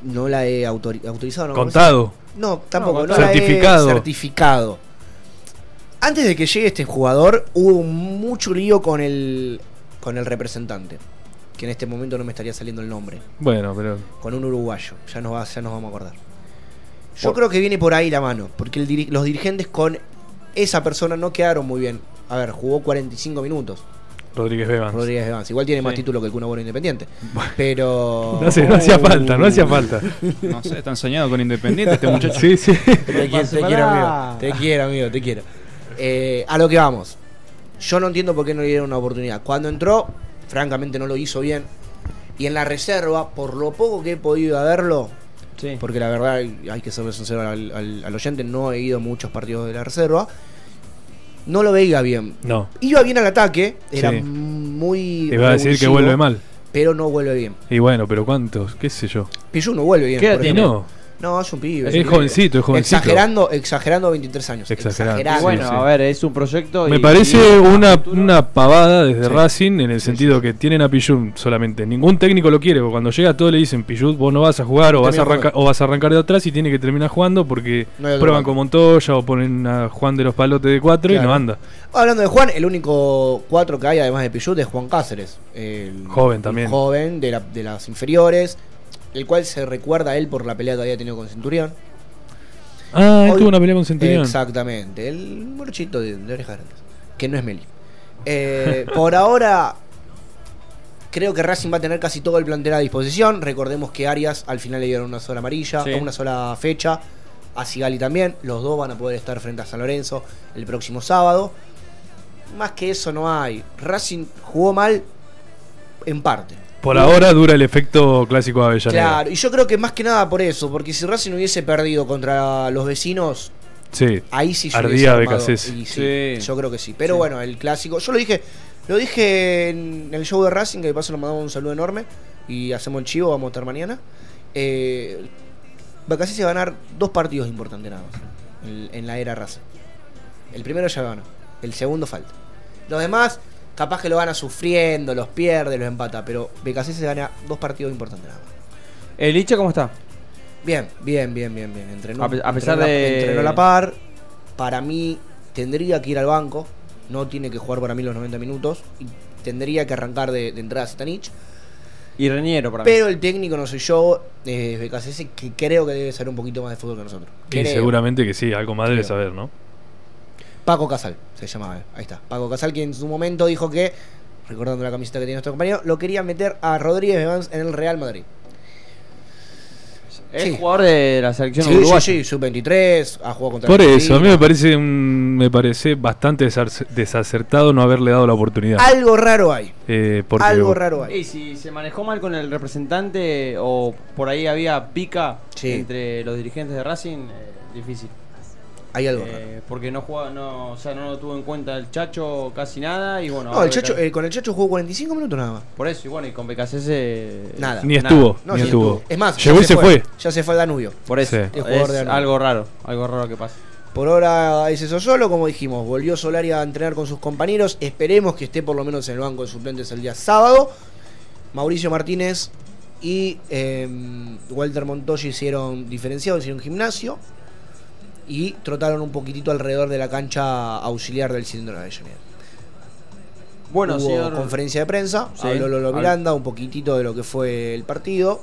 S3: No la he autori- autorizado. ¿no?
S5: Contado.
S3: No, tampoco.
S2: No,
S3: No, la he
S5: certificado.
S3: certificado. Antes de que llegue este jugador, hubo mucho lío con el, con el representante. Que en este momento no me estaría saliendo el nombre.
S5: Bueno, pero
S3: Con un uruguayo. Ya nos, va- ya nos vamos a acordar. Yo
S2: Por-
S3: creo que viene por ahí la mano. Porque el diri- los dirigentes con esa persona no quedaron muy bien. A ver, jugó 45 minutos.
S5: Rodríguez Bevans.
S3: Rodríguez Evans. Igual tiene más
S2: Sí.
S3: título que el Kun Agüero Independiente. Pero. <laughs>
S5: No, sé, no hacía falta, no hacía falta.
S4: No sé, está ensañado con Independiente este muchacho.
S5: Sí, sí.
S3: Te, quiero, te quiero, amigo. Te quiero, amigo, te quiero. Eh, a lo que vamos. Yo no entiendo por qué no le dieron una oportunidad. Cuando entró, francamente no lo hizo bien. Y en la reserva, por lo poco que he podido verlo,
S2: Sí.
S3: porque la verdad hay que ser sincero al, al- al oyente, no he ido a muchos partidos de la reserva, no lo veía bien.
S5: No.
S3: Iba bien al ataque, era
S5: Sí.
S3: muy.
S5: Te iba a decir que vuelve mal.
S3: Pero no vuelve bien.
S5: Y bueno, pero ¿cuántos? ¿Qué sé yo?
S3: Pichu no vuelve bien.
S2: ¿Qué edad
S3: por
S5: Y
S2: tiene?
S3: ejemplo.
S5: no.
S3: No, es un pibe.
S5: Es
S3: un pibe.
S5: jovencito, es jovencito.
S3: Exagerando, exagerando 23 años.
S5: Exagerando.
S2: Bueno,
S5: Sí, sí.
S2: a ver, es un proyecto.
S5: Me
S2: y-
S5: parece
S2: y
S5: una,
S2: futuro-
S5: una pavada desde
S3: Sí.
S5: Racing en el sentido que tienen a Pichut solamente. Ningún técnico lo quiere, porque cuando llega todo le dicen Pichut, vos no vas a jugar o vas a, o vas a arrancar de atrás y tiene que terminar jugando porque
S3: No
S5: prueban con Montoya o ponen a Juan de los Palotes de cuatro y
S3: Claro.
S5: no anda.
S3: Hablando de Juan, el único cuatro que hay, además de Pichut, es Juan Cáceres. El
S5: Joven
S3: el
S5: también.
S3: joven de, la- de las inferiores, el cual se recuerda a él por la pelea que había tenido con Centurión.
S5: Ah, él
S3: Hoy-
S5: tuvo una pelea con Centurión.
S3: Exactamente, el morochito de, de orejas grandes, que no es Meli. Eh, <laughs> por ahora, creo que Racing va a tener casi todo el plantel a disposición. Recordemos que Arias al final le dieron una sola amarilla,
S2: Sí.
S3: una sola fecha. A Sigali también. Los dos van a poder estar frente a San Lorenzo el próximo sábado. Más que eso no hay. Racing jugó mal en parte.
S5: Por ahora dura el efecto clásico de Avellaneda.
S3: Claro, y yo creo que más que nada por eso, porque si Racing hubiese perdido contra los vecinos,
S5: Sí.
S3: Ahí sí yo
S5: Ardía
S3: y sí,
S2: Sí.
S3: Yo creo que sí. Pero
S2: Sí.
S3: bueno, el clásico. Yo lo dije. Lo dije en el show de Racing, que de paso nos mandamos un saludo enorme. Y hacemos el chivo, vamos a estar mañana. Eh, Becasese va a ganar dos partidos importantes nada más. En, en la era Racing. El primero ya ganó. El segundo falta. Los demás, capaz que lo gana sufriendo, los pierde, los empata. Pero Becasese gana dos partidos importantes nada más.
S2: ¿El Licha cómo está?
S3: Bien, bien, bien, bien, bien. Entrenó,
S2: A a pesar
S3: entrenó la-
S2: de-
S3: entrenó la par. Para mí tendría que ir al banco. No tiene que jugar para mí los 90 minutos. Y tendría que arrancar de, de entrada Sitanich.
S2: Y Reñero para mí.
S3: Pero el técnico no soy yo, es Becasese, que creo que debe saber un poquito más de fútbol que nosotros.
S5: Y
S3: Creo.
S5: seguramente que sí, algo más debe
S3: Creo.
S5: saber, ¿no?
S3: Paco Casal se llamaba. Ahí está. Paco Casal, que en su momento dijo que, recordando la camiseta que tiene nuestro compañero, lo quería meter a Rodríguez Evans en el Real Madrid.
S2: es
S3: sí.
S2: jugador de la selección
S3: Sí, sí,
S2: uruguaya.
S3: sí, sub-23, ha jugado contra
S5: Por eso, a mí me parece un, me parece bastante desacertado no haberle dado la oportunidad.
S3: Algo raro hay.
S5: Eh, porque
S3: Algo raro hay.
S2: Y si se manejó mal con el representante o por ahí había pica
S3: Sí.
S2: entre los dirigentes de Racing, eh, difícil.
S3: Hay algo
S2: Eh,
S3: raro.
S2: porque no jugaba, no, o sea, no lo tuvo en cuenta el Chacho casi nada y bueno.
S3: No, el Chacho, eh, con el Chacho jugó 45 minutos nada más.
S2: por eso y bueno y con BKC
S3: Nada.
S5: Ni estuvo,
S3: No,
S5: ni
S3: sí,
S5: estuvo.
S3: Es más,
S5: llegó
S3: ya
S5: y se fue.
S3: Ya se fue al Danubio.
S2: Por eso
S5: Sí.
S3: El jugador
S2: es
S3: de Danubio.
S2: algo raro, algo raro que pasa.
S3: Por ahora es eso solo, como dijimos. Volvió Solari a entrenar con sus compañeros. Esperemos que esté por lo menos en el banco de suplentes el día sábado. Mauricio Martínez y eh, Walter Montoya hicieron diferenciados, hicieron gimnasio. Y trotaron un poquitito alrededor de la cancha auxiliar del cilindro de Avellaneda.
S2: Bueno,
S3: Hubo
S2: señor
S3: conferencia de prensa,
S2: Sí.
S3: habló Lolo Miranda, un poquitito de lo que fue el partido.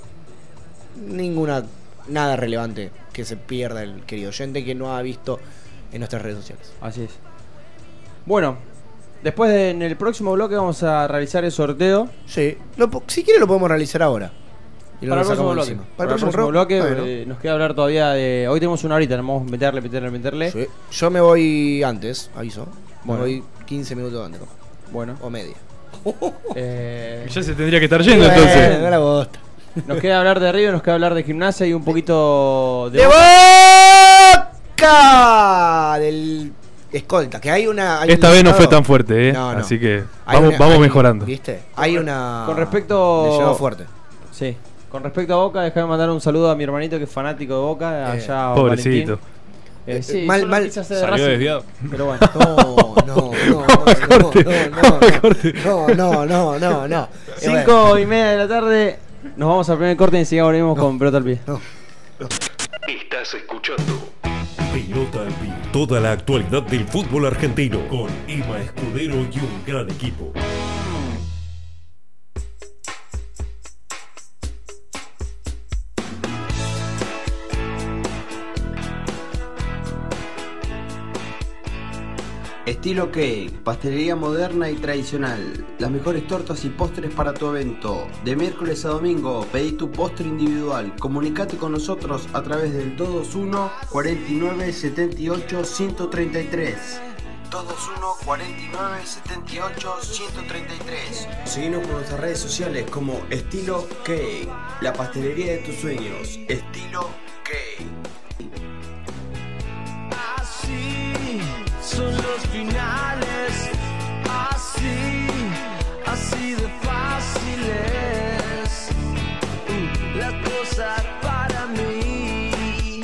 S3: Ninguna, nada relevante que se pierda el querido oyente que no ha visto en nuestras redes sociales.
S2: Así es. Bueno, después de- en el próximo bloque vamos a realizar el sorteo.
S3: Sí, lo si quiere lo podemos realizar ahora. Y lo
S2: Para el próximo
S3: sacamos
S2: bloque. Para el próximo bloque
S3: Bueno.
S2: eh, nos queda hablar todavía de. Hoy tenemos una horita, tenemos que meterle, meterle, meterle.
S3: Sí. Yo me voy antes, aviso.
S2: Bueno.
S3: Me voy 15 minutos antes,
S2: Bueno,
S3: o media. <laughs>
S2: eh,
S5: Ya se tendría que estar yendo
S3: Bueno,
S5: entonces.
S3: no la bosta.
S2: nos queda hablar de River, nos queda hablar de gimnasia y un poquito de.
S3: ¡De Boca! Del escolta, que hay una... hay
S5: Esta
S3: un
S5: vez no fue tan fuerte, ¿eh?
S3: No, no.
S5: Así que
S3: Hay
S5: vamos,
S3: una-
S5: vamos
S3: hay-
S5: mejorando.
S3: ¿Viste? Hay una...
S2: Con respecto-
S3: Le llegó fuerte.
S2: Sí. Con respecto a Boca, déjame mandar un saludo a mi hermanito que es fanático de Boca, allá
S5: Pobrecito.
S2: Valentín. Eh, sí,
S3: Mal- mal-
S2: de
S4: Salió
S2: Racing,
S4: desviado.
S2: Pero bueno.
S3: No, no, no, no, no, no, no, <laughs> no, no, no, no. Eh. <laughs>
S2: Cinco y media de la tarde. Nos vamos al primer corte y enseguida volvemos con pelota al pie.
S7: Estás escuchando Pelota al Pie. Toda la actualidad del fútbol argentino con Emma Escudero y un gran equipo.
S8: Estilo Cake, pastelería moderna y tradicional. Las mejores tortas y postres para tu evento. De miércoles a domingo, pedí tu postre individual. Comunicate con nosotros a través del 221 49 78 133. 221 49 78 133. Seguimos por nuestras redes sociales como Estilo Cake, la pastelería de tus sueños. Estilo Cake
S1: son los finales. Así, así de fáciles. Uh, la cosa para mí.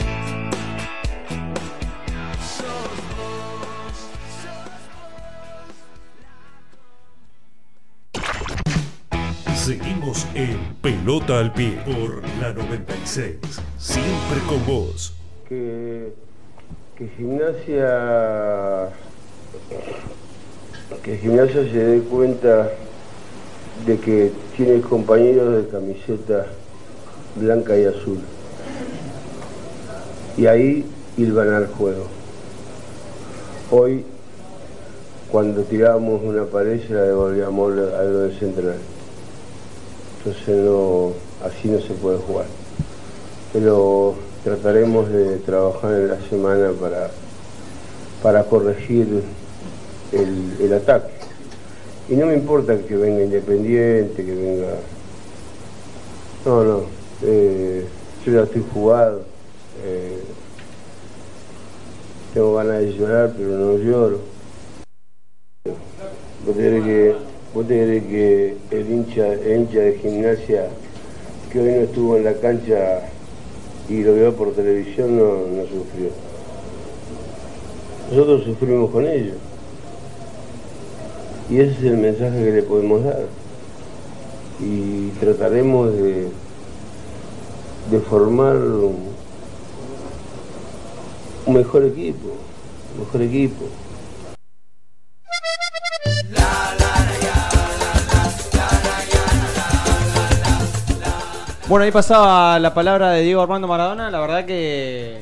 S7: Sos sos. Seguimos en Pelota al Pie por la 96. Siempre con vos.
S9: Que que gimnasia que gimnasia se dé cuenta de que tiene compañeros de camiseta blanca y azul. Y ahí ganar el juego. Hoy cuando tirábamos una pared se la devolvíamos a lo del central. Entonces no así no se puede jugar. Pero trataremos de trabajar en la semana para, para corregir el, ataque. Y no me importa que venga Independiente, que venga... No, no, eh, yo ya estoy jugado, eh, tengo ganas de llorar, pero no lloro. ¿Vos te crees que, vos que el hincha, el hincha de gimnasia que hoy no estuvo en la cancha y lo vio por televisión no, sufrió. Nosotros sufrimos con ellos. Y ese es el mensaje que le podemos dar. Y trataremos de, de formar un, mejor equipo, mejor equipo.
S2: Bueno, ahí pasaba la palabra de Diego Armando Maradona. La verdad que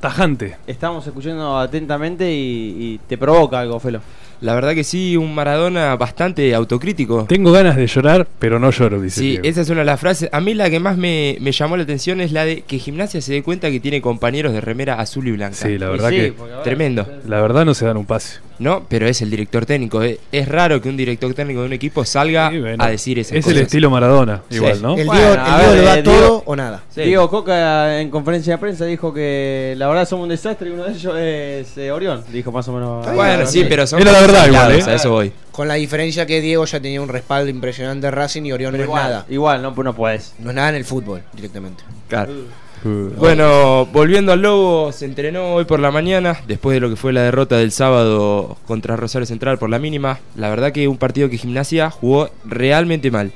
S5: Tajante.
S2: estamos escuchando atentamente y, y te provoca algo, Felo.
S6: La verdad que sí, un Maradona bastante autocrítico.
S5: Tengo ganas de llorar, pero no lloro, dice
S6: Sí,
S5: Diego.
S6: esa es una de las frases. A mí la que más me, me llamó la atención es la de que Gimnasia se dé cuenta que tiene compañeros de remera azul y blanca.
S5: Sí, la verdad
S2: sí,
S5: que
S6: Tremendo.
S5: la verdad no se dan un pase.
S6: No, pero es el director técnico. eh. Es raro que un director técnico de un equipo salga
S5: Sí, bueno,
S6: a decir esas
S5: es
S6: cosas.
S5: el estilo Maradona,
S6: Sí.
S5: igual, ¿no?
S3: El Diego,
S2: a
S3: el Diego
S2: ver,
S3: le da
S2: eh,
S3: todo
S2: Diego-
S3: o nada.
S6: Sí.
S2: Diego Coca en conferencia de prensa dijo que la verdad somos un desastre y uno de ellos es eh, Orión. Dijo más o menos.
S6: Bueno, sí, pero son
S5: Era la verdad igual, ¿eh?
S6: A eso voy.
S3: Con la diferencia que Diego ya tenía un respaldo impresionante de Racing y Orión no
S2: igual,
S3: es nada.
S2: igual, no, no puedes.
S3: No es nada en el fútbol directamente.
S6: Claro.
S5: Uh,
S6: Bueno, volviendo al Lobo, se entrenó hoy por la mañana, después de lo que fue la derrota del sábado contra Rosario Central por la mínima. La verdad que un partido que Gimnasia jugó realmente mal.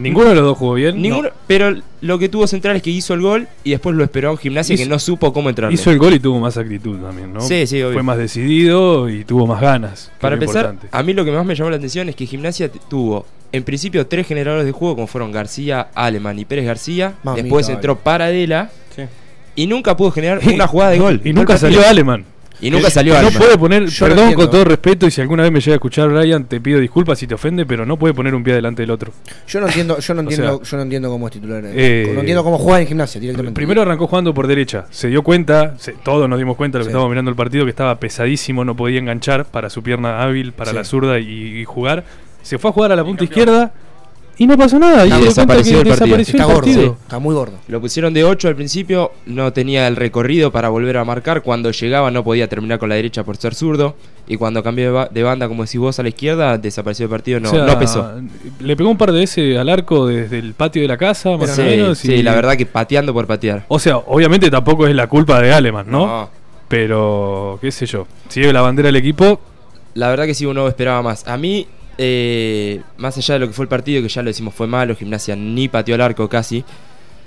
S5: Ninguno de los dos jugó bien.
S6: Ninguno, Pero lo que tuvo Central es que hizo el gol y después lo esperó a un Gimnasia
S5: Hizo-
S6: que no supo cómo entrar.
S5: Hizo el gol y tuvo más actitud también, ¿no?
S6: Sí, sí, obvio.
S5: Fue más decidido y tuvo más ganas.
S6: Para empezar,
S5: importante.
S6: a mí lo que más me llamó la atención es que Gimnasia tuvo, en principio, tres generadores de juego, como fueron García, Aleman y Pérez García.
S3: Mamita,
S6: Después entró Paradela
S2: Sí.
S6: y nunca pudo generar <laughs> una jugada de gol.
S5: Y nunca salió Aleman.
S6: Y nunca salió
S5: No puede poner,
S3: Yo lo
S5: perdón
S3: entiendo.
S5: con todo respeto, y si alguna vez me llega a escuchar Brian, te pido disculpas si te ofende, pero no puede poner un pie delante del otro.
S3: Yo no entiendo, yo no <laughs>
S5: O
S3: entiendo,
S5: sea,
S3: yo no entiendo cómo es titular.
S5: eh,
S3: no entiendo cómo juega en gimnasia directamente.
S5: Primero arrancó jugando por derecha, se dio cuenta, se- todos nos dimos cuenta, los que
S3: Sí.
S5: estábamos mirando el partido, que estaba pesadísimo, no podía enganchar para su pierna hábil, para
S3: Sí.
S5: la zurda y, y jugar. Se fue a jugar a la punta izquierda y no pasó nada. Y
S6: desapareció el partido.
S5: desapareció
S3: está
S5: el
S3: gordo,
S5: partido.
S3: está muy gordo.
S6: Lo pusieron de 8 al principio, no tenía el recorrido para volver a marcar. Cuando llegaba no podía terminar con la derecha por ser zurdo. Y cuando cambió de, ba- de banda, como decís vos, a la izquierda, desapareció el partido, no,
S5: O sea,
S6: no pesó.
S5: Le pegó un par de veces al arco desde el patio de la casa, más
S6: Sí,
S5: o menos.
S6: sí,
S5: y-
S6: la verdad que pateando por patear.
S5: O sea, obviamente tampoco es la culpa de Aleman, ¿no?
S6: No.
S5: Pero, qué sé yo. Sigue la bandera del equipo.
S6: La verdad que sí, uno esperaba más. A mí, eh, más allá de lo que fue el partido, que ya lo decimos fue malo, Gimnasia ni pateó al arco casi,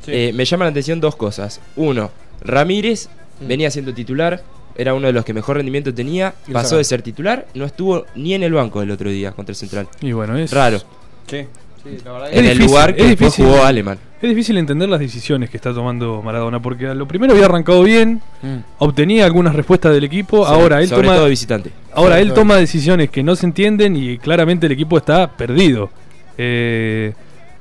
S6: eh, me llaman la atención dos cosas. Uno, Ramírez
S3: Mm.
S6: venía siendo titular, era uno de los que mejor rendimiento tenía, pasó de ser titular, no estuvo ni en el banco el otro día contra el Central.
S5: Y bueno, es
S6: Raro.
S2: Sí, sí, la verdad
S5: Es
S6: en el
S5: difícil,
S6: lugar
S5: es
S6: que
S5: difícil.
S6: jugó Aleman.
S5: Es difícil entender las decisiones que está tomando Maradona, porque a lo primero había arrancado bien, obtenía algunas respuestas del equipo,
S6: Sí,
S5: ahora él
S6: sobre
S5: toma
S6: todo de visitante.
S5: ahora
S3: Sobre
S5: él toma decisiones que no se entienden y claramente el equipo está perdido. Eh,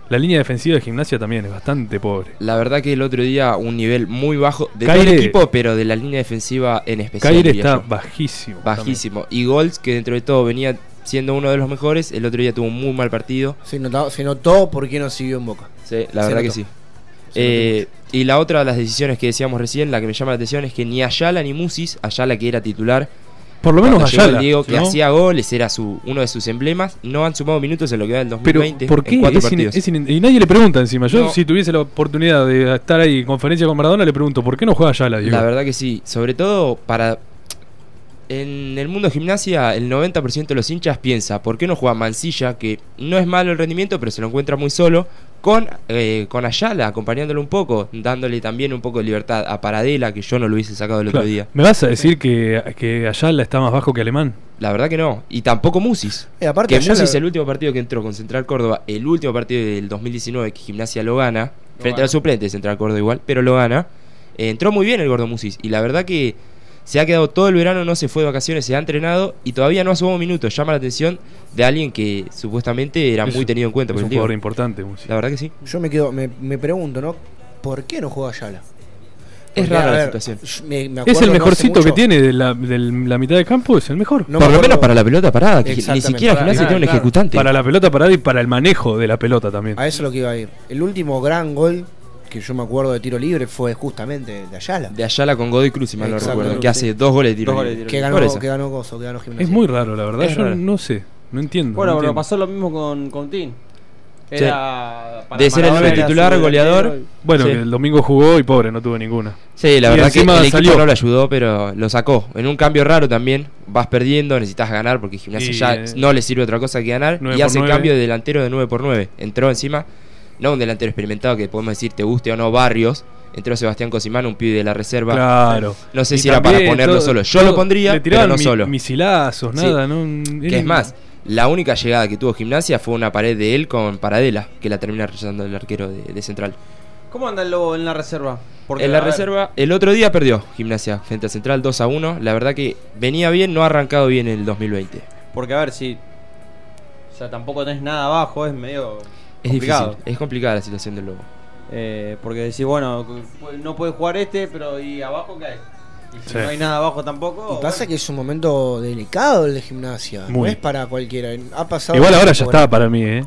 S5: la línea defensiva de gimnasia también es bastante pobre.
S6: La verdad que el otro día un nivel muy bajo de
S5: Caire-
S6: todo el equipo, pero de la línea defensiva en especial.
S5: Caire está
S6: yo.
S5: bajísimo.
S6: bajísimo. Y Golds, que dentro de todo venía siendo uno de los mejores, el otro día tuvo un muy mal partido.
S3: Se notó, se notó por qué no siguió en Boca.
S6: Sí, la
S3: Se
S6: verdad que sí. Eh, y la otra de las decisiones que decíamos recién, la que me llama la atención es que ni Ayala ni Musis, Ayala que era titular,
S5: Por lo menos Ayala.
S6: Diego que
S5: ¿no?
S6: hacía goles, era su uno de sus emblemas, no han sumado minutos en lo que va del
S5: Pero
S6: 2020
S5: ¿por qué?
S6: en cuatro
S5: Es in-
S6: partidos.
S5: es in- y nadie le pregunta encima. Yo
S6: No.
S5: si tuviese la oportunidad de estar ahí en conferencia con Maradona le pregunto, ¿por qué no juega Ayala, Diego?
S6: La verdad que sí, sobre todo para en el mundo de gimnasia, el 90% de los hinchas piensa, ¿por qué no juega Mancilla, que no es malo el rendimiento, pero se lo encuentra muy solo, con, eh, con Ayala, acompañándolo un poco, dándole también un poco de libertad a Paradela, que yo no lo hubiese sacado el otro día.
S5: ¿Me vas a decir que, que Ayala está más bajo que Alemán?
S6: La verdad que no. Y tampoco Musis.
S3: Eh, aparte
S6: que
S3: Ayala-
S6: Musis, el último partido que entró con Central Córdoba, el último partido del 2019 que Gimnasia lo gana, frente
S2: gana.
S6: al suplente de Central Córdoba igual, pero lo gana. eh, entró muy bien el gordo Musis. Y la verdad que se ha quedado todo el verano, no se fue de vacaciones, se ha entrenado y todavía no ha sumado minutos. Llama la atención de alguien que supuestamente era
S5: Es-
S6: muy tenido en cuenta
S5: Es
S6: por
S5: un
S6: el
S5: jugador importante, Musi.
S6: La verdad que sí.
S3: Yo me quedo, me, me pregunto, ¿no? ¿Por qué no juega Ayala?
S6: Es
S3: Porque,
S6: rara la situación.
S3: yo me- me
S5: Es el mejorcito que tiene de la, de la mitad de campo, es el mejor.
S3: No
S6: por
S3: me
S6: lo menos para la pelota parada, que ni siquiera
S3: para-
S6: Gimnasia tiene un
S3: claro.
S6: ejecutante.
S5: Para la pelota parada y para el manejo de la pelota también.
S3: A eso es lo que iba a ir. El último gran gol que yo me acuerdo de tiro libre fue justamente de Ayala.
S6: De Ayala con Godoy Cruz, si mal no recuerdo,
S3: sí.
S6: que hace dos goles de tiro
S2: Dos goles de
S6: libre.
S3: Que ganó,
S6: eso.
S3: que ganó Gozo, que ganó Gimnasia.
S5: Es muy raro, la verdad.
S6: Es
S5: Yo
S6: raro.
S5: no sé, no entiendo.
S2: Bueno,
S5: no
S2: pero
S5: entiendo.
S2: pasó lo mismo con, con Tin. Era para
S6: De ser el
S2: Maradona
S6: nueve
S2: era
S6: titular,
S2: su
S6: goleador.
S5: Bueno,
S6: Sí.
S5: que el domingo jugó y pobre, no tuvo ninguna.
S6: Sí, la
S5: Y
S6: verdad que el equipo
S5: salió.
S6: no lo ayudó, pero lo sacó. En un cambio raro también, vas perdiendo, necesitas ganar porque Gimnasia
S5: Y,
S6: ya
S5: eh,
S6: no le sirve otra cosa que ganar. Y hace
S5: nueve.
S6: cambio de delantero de 9 por 9 Entró encima, no un delantero experimentado que podemos decir te guste o no, Barrios. Entró Sebastián Cosimán, un pibe de la reserva.
S5: Claro.
S6: No sé
S5: Y
S6: si era para ponerlo
S5: todo-
S6: solo. Yo
S5: todo-
S6: lo pondría,
S5: le
S6: pero no
S5: mi-
S6: solo.
S5: misilazos,
S6: Sí.
S5: nada, ¿no?
S6: Que es más, la única llegada que tuvo Gimnasia fue una pared de él con Paradela, que la termina rechazando el arquero de, de Central.
S2: ¿Cómo anda el Lobo en la reserva? Porque,
S6: en la reserva, el otro día perdió Gimnasia frente a Central 2 a 1. La verdad que venía bien, no ha arrancado bien el 2020.
S2: Porque a ver si. O sea, tampoco tenés nada abajo, es medio.
S6: Es
S2: complicado.
S6: difícil, es complicada la situación del Lobo.
S2: Eh, porque decís, bueno, no puede jugar este, pero ¿y abajo qué hay? Y si
S5: Sí.
S2: no hay nada abajo tampoco.
S3: Y pasa
S2: bueno.
S3: que es un momento delicado el de gimnasia. No es para cualquiera. Ha pasado
S5: Igual ahora ya está para mí, ¿eh?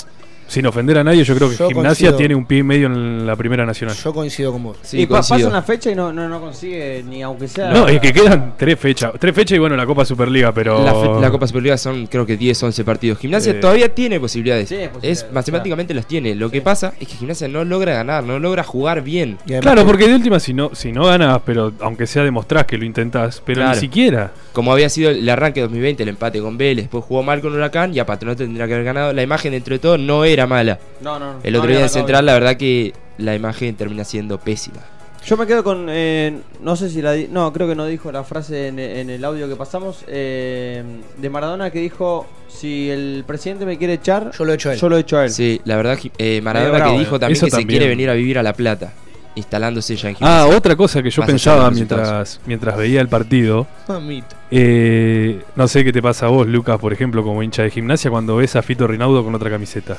S5: Sin ofender a nadie, yo creo que
S3: Yo
S5: Gimnasia
S3: coincido.
S5: tiene un pie y medio en la primera nacional.
S3: Yo coincido con vos.
S6: Sí,
S2: y pa- pasa una fecha y no, no, no consigue ni aunque sea.
S5: No, es que quedan tres fechas. Tres fechas y bueno, la Copa Superliga, pero.
S6: La, fe- la Copa Superliga son creo que 10, 11 partidos. Gimnasia
S5: Eh.
S6: todavía tiene posibilidades.
S2: Sí,
S6: es Matemáticamente las tiene. Lo que pasa es que Gimnasia no logra ganar, no logra jugar bien.
S5: Claro,
S3: que-
S5: porque de última, si no, si no ganas, pero aunque sea demostrás que lo intentás, pero
S6: Claro.
S5: ni siquiera.
S6: Como había sido el arranque de 2020, el empate con Vélez, después jugó mal con Huracán y a Patronato tendría que haber ganado. La imagen dentro de todo no era mala.
S2: No, no, no.
S6: El otro día en Central, la verdad que la imagen termina siendo pésima.
S2: Yo me quedo con. eh, no sé si la. di- No, creo que no dijo la frase en, en el audio que pasamos. eh, de Maradona que dijo: Si el presidente me quiere echar,
S3: Yo lo he hecho a él.
S2: yo lo he hecho a él.
S6: Sí, la verdad, eh, Maradona
S2: bravo,
S6: que dijo
S2: eh.
S6: también
S5: Eso
S6: que se quiere venir a vivir a La Plata, instalándose ya en
S5: Ah,
S6: Gimnasia.
S5: otra cosa que yo
S6: Más
S5: pensaba mientras, mientras veía el partido.
S3: Mamita.
S5: eh, no sé qué te pasa a vos, Lucas, por ejemplo, como hincha de gimnasia, cuando ves a Fito Rinaudo con otra camiseta.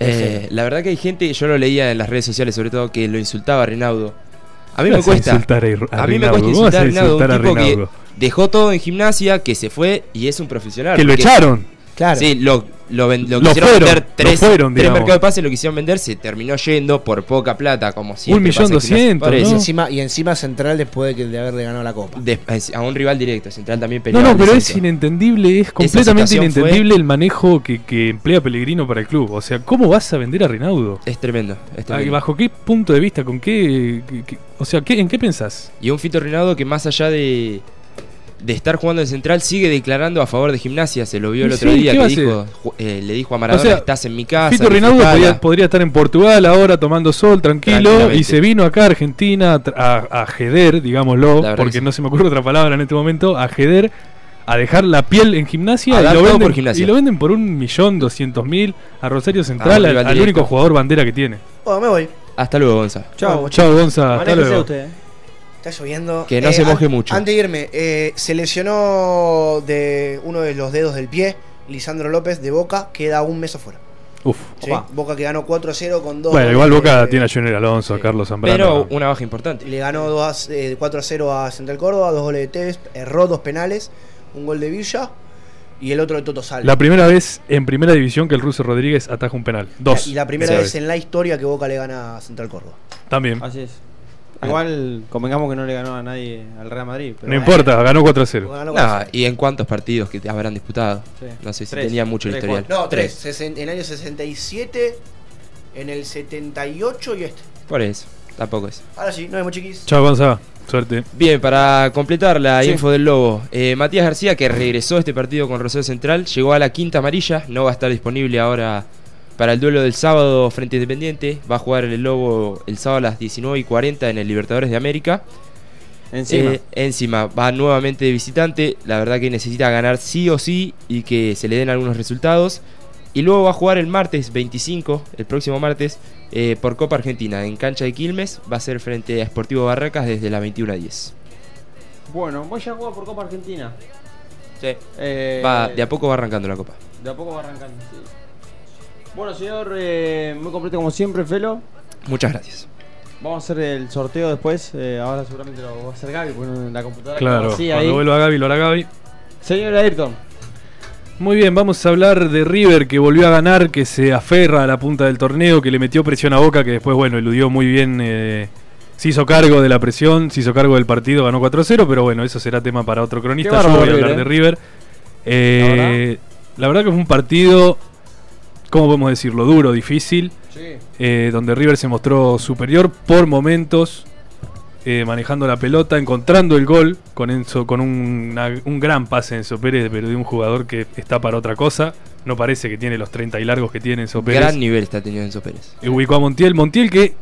S6: Eh, la verdad que hay gente, yo lo leía en las redes sociales sobre todo, que lo insultaba a Rinaudo. A mí
S5: ¿Qué
S6: me cuesta.
S5: insultar a,
S6: A mí me cuesta
S5: ¿Cómo vas
S6: insultar a Rinaudo, un
S5: insultar a
S6: tipo que dejó todo en gimnasia, que se fue y es un profesional.
S5: Que lo echaron.
S3: Claro.
S6: Sí, lo, lo, ven- lo
S5: Lo
S6: quisieron
S5: fueron,
S6: vender
S5: lo
S6: tres,
S5: fueron,
S6: tres mercados de pase, lo quisieron vender, se terminó yendo por poca plata, como siempre.
S5: Un millón doscientos,
S3: Y.
S5: ¿no?
S3: encima, y encima Central después de, que, de haberle ganado la Copa.
S6: De- a un rival directo, Central también
S5: No,
S6: peleaba
S5: no,
S6: el
S5: pero es inentendible, es completamente
S6: fue-
S5: inentendible el manejo que, que emplea Pellegrino para el club. O sea, ¿cómo vas a vender a Rinaudo?
S6: Es tremendo, es
S5: Ah,
S6: tremendo.
S5: ¿Bajo qué punto de vista? ¿Con qué, qué- qué- o sea, ¿qué, ¿en qué pensás?
S6: Y un Fito Rinaldo que más allá de, de estar jugando en Central sigue declarando a favor de gimnasia. Se lo vio el otro
S5: sí,
S6: día
S5: ¿qué
S6: que dijo, eh, le dijo a Maradona,
S5: O sea,
S6: estás en mi casa.
S5: Fito Rinaudo
S6: disfrutala".
S5: podría, podría estar en Portugal ahora tomando sol tranquilo y se vino acá a Argentina a, a, jeder, digámoslo, porque
S6: sí.
S5: no se me ocurre otra palabra en este momento, a jeder, a dejar la piel en gimnasia, y lo, venden,
S6: por Gimnasia.
S5: y lo venden por un millón doscientos mil a Rosario Central,
S6: un
S5: al, único jugador bandera que tiene.
S3: Bueno, me voy.
S6: Hasta luego, Gonza.
S2: Chao.
S5: Chao, Gonza, hasta luego.
S2: usted. eh.
S3: Está lloviendo.
S6: Que no se moje
S3: an-
S6: mucho.
S3: Antes de irme, eh, se lesionó de uno de los dedos del pie, Lisandro López de Boca, queda un mes afuera.
S5: Uf.
S3: Boca que ganó 4-0 con dos.
S5: Bueno,
S3: goles
S5: igual Boca tiene a Junior Alonso, a
S3: sí.
S5: Carlos Zambrano.
S6: Pero una baja importante.
S3: Le ganó 2 a- eh, 4-0 a Central Córdoba, dos goles de Tevez, erró dos penales, un gol de Villa y el otro de Toto Salvo.
S5: La primera vez en primera división que el ruso Rodríguez ataja un penal. Dos.
S3: Y la primera vez
S6: vez.
S3: en la historia que Boca le gana a Central Córdoba.
S5: También.
S2: Así es. Igual convengamos que no le ganó a nadie al Real Madrid. Pero
S5: No importa, ganó 4 a 0.
S3: Ganó
S6: Nah,
S3: 4-0.
S6: ¿Y en cuántos partidos que te habrán disputado?
S2: Sí.
S6: No sé si
S2: Tres.
S6: tenía mucho el
S2: Tres,
S6: historial.
S3: No, tres. En el año 67, en el 78 y este.
S6: Por eso, tampoco es.
S3: Ahora sí, nos vemos chiquis.
S5: Chao, Gonza. Suerte.
S6: Bien, para completar la
S2: Sí.
S6: info del Lobo, eh, Matías García, que regresó a este partido con Rosario Central, llegó a la quinta amarilla, no va a estar disponible ahora para el duelo del sábado frente a Independiente, va a jugar el Lobo el sábado a las 19 y 40 en el Libertadores de América.
S2: Encima.
S6: Eh, encima, va nuevamente de visitante, la verdad que necesita ganar sí o sí y que se le den algunos resultados. Y luego va a jugar el martes 25, el próximo martes, eh, por Copa Argentina en cancha de Quilmes, va a ser frente a Sportivo Barracas desde las 21 a 10.
S2: Bueno, voy a jugar por Copa Argentina.
S6: Sí.
S2: Eh,
S6: Va, de a poco va arrancando la copa.
S2: De a poco va arrancando, sí. Bueno, señor, eh, muy completo como siempre, Felo.
S6: Muchas gracias.
S2: Vamos a hacer el sorteo después. eh, ahora seguramente lo va a hacer Gaby con la computadora.
S5: Claro,
S2: Sí,
S5: cuando
S2: ahí.
S5: vuelva Gaby, lo hará Gaby.
S2: Señor Ayrton.
S5: Muy bien, vamos a hablar de River que volvió a ganar, que se aferra a la punta del torneo, que le metió presión a Boca, que después, bueno, eludió muy bien, eh, se hizo cargo de la presión, se hizo cargo del partido, ganó 4-0, pero bueno, eso será tema para otro cronista. Yo voy a hablar
S2: River,
S5: de River. Eh, la, verdad? que fue un partido, ¿cómo podemos decirlo? Duro, difícil,
S2: Sí.
S5: eh, donde River se mostró superior por momentos, eh, manejando la pelota, encontrando el gol con Enzo, con un, una- un gran pase Enzo Pérez, pero de un jugador que está para otra cosa. No parece que tiene los 30 y largos que tiene Enzo Pérez.
S6: Gran nivel está teniendo Enzo Pérez.
S5: Y ubicó a Montiel. Montiel que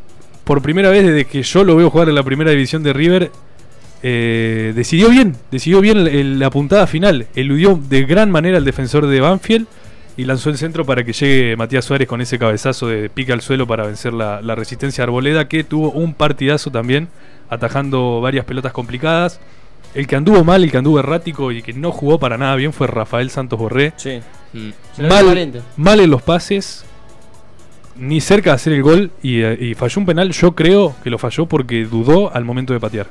S5: por primera vez desde que yo lo veo jugar en la primera división de River, eh, decidió bien, decidió bien el- el- la puntada final. Eludió de gran manera al defensor de Banfield y lanzó el centro para que llegue Matías Suárez con ese cabezazo de pica al suelo para vencer la, la resistencia de Arboleda, que tuvo un partidazo también, atajando varias pelotas complicadas. El que anduvo mal, el que anduvo errático y que no jugó para nada bien fue Rafael Santos Borré.
S2: Sí.
S6: Mm.
S5: Mal, mal en los pases, ni cerca de hacer el gol y, eh, y falló un penal. Yo creo que lo falló porque dudó al momento de patear.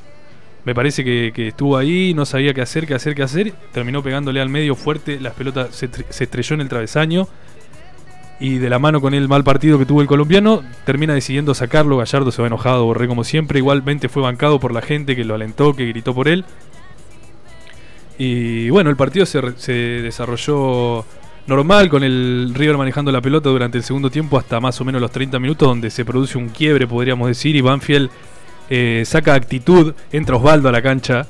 S5: Me parece que, estuvo ahí, no sabía qué hacer, qué hacer, qué hacer. Terminó pegándole al medio fuerte, las pelotas se, se estrelló en el travesaño. Y de la mano con el mal partido que tuvo el colombiano, termina decidiendo sacarlo. Gallardo se va enojado, Borré como siempre. Igualmente fue bancado por la gente que lo alentó, que gritó por él. Y bueno, el partido se desarrolló normal, con el River manejando la pelota durante el segundo tiempo hasta más o menos los 30 minutos, donde se produce un quiebre, podríamos decir, y Banfield eh, saca actitud, entra Osvaldo a la cancha.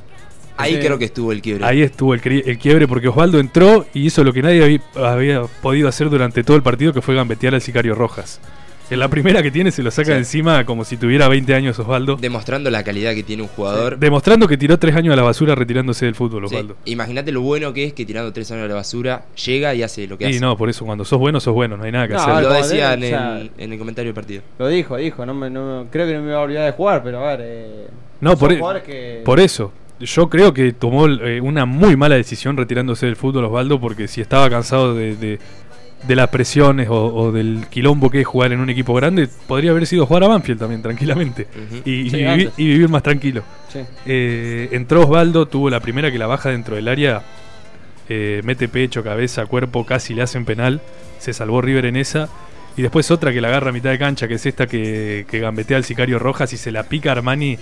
S6: Ahí creo que estuvo el quiebre.
S5: Ahí estuvo el, el quiebre porque Osvaldo entró y hizo lo que nadie había, había podido hacer durante todo el partido, que fue gambetear al sicario Rojas. En la primera que tiene se lo saca
S6: Sí.
S5: de encima como si tuviera 20 años Osvaldo.
S6: Demostrando la calidad que tiene un jugador.
S5: Demostrando que tiró tres años a la basura retirándose del fútbol,
S6: Sí.
S5: Osvaldo.
S6: Imagínate lo bueno que es que tirando tres años a la basura llega y hace lo que
S5: Y
S6: hace.
S5: no, por eso cuando sos bueno, sos bueno, no hay nada que
S2: No,
S5: hacer.
S6: lo
S2: como
S6: decían
S2: de- o sea,
S6: en, en el comentario del partido.
S2: Lo dijo, dijo. No me, no, creo que no me iba a olvidar de jugar, pero a ver. Eh,
S5: No, por, e-
S2: que-
S5: por eso. Yo creo que tomó eh, una muy mala decisión retirándose del fútbol Osvaldo porque si estaba cansado de, de- de las presiones o, o del quilombo que es jugar en un equipo grande, podría haber sido jugar a Banfield también tranquilamente y, y
S2: Sí,
S5: vivir,
S2: antes.
S5: y vivir más tranquilo.
S2: Sí.
S5: Eh, entró Osvaldo, tuvo la primera que la baja dentro del área, eh, mete pecho, cabeza, cuerpo, casi le hacen penal, se salvó River en esa. Y después otra que la agarra a mitad de cancha, que es esta que, que gambetea al sicario Rojas y se la pica Armani.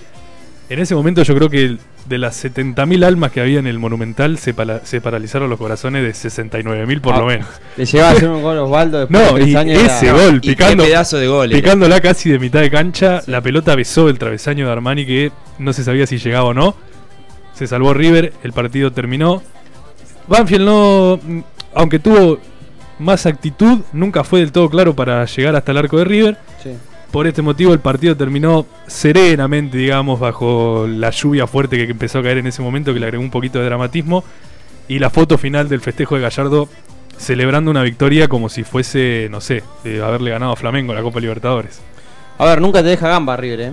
S5: En ese momento yo creo que de las 70.000 almas que había en el Monumental se, paralizaron los corazones de 69.000 por
S2: Ah,
S5: lo menos.
S2: Le llegaba a hacer un gol Osvaldo después
S5: No,
S2: de
S5: y
S2: años.
S5: ese
S2: era-
S5: gol,
S6: Y
S5: picando,
S6: pedazo de gol.
S5: picándola casi de mitad de cancha, la pelota besó el travesaño de Armani que no se sabía si llegaba o no. Se salvó River, el partido terminó. Banfield no, mm, aunque tuvo más actitud, nunca fue del todo claro para llegar hasta el arco de River.
S2: Sí.
S5: Por este motivo el partido terminó serenamente, digamos, bajo la lluvia fuerte que empezó a caer en ese momento, que le agregó un poquito de dramatismo. Y la foto final del festejo de Gallardo celebrando una victoria como si fuese, no sé, haberle ganado a Flamengo en la Copa Libertadores.
S2: A ver, nunca te deja gamba River, eh.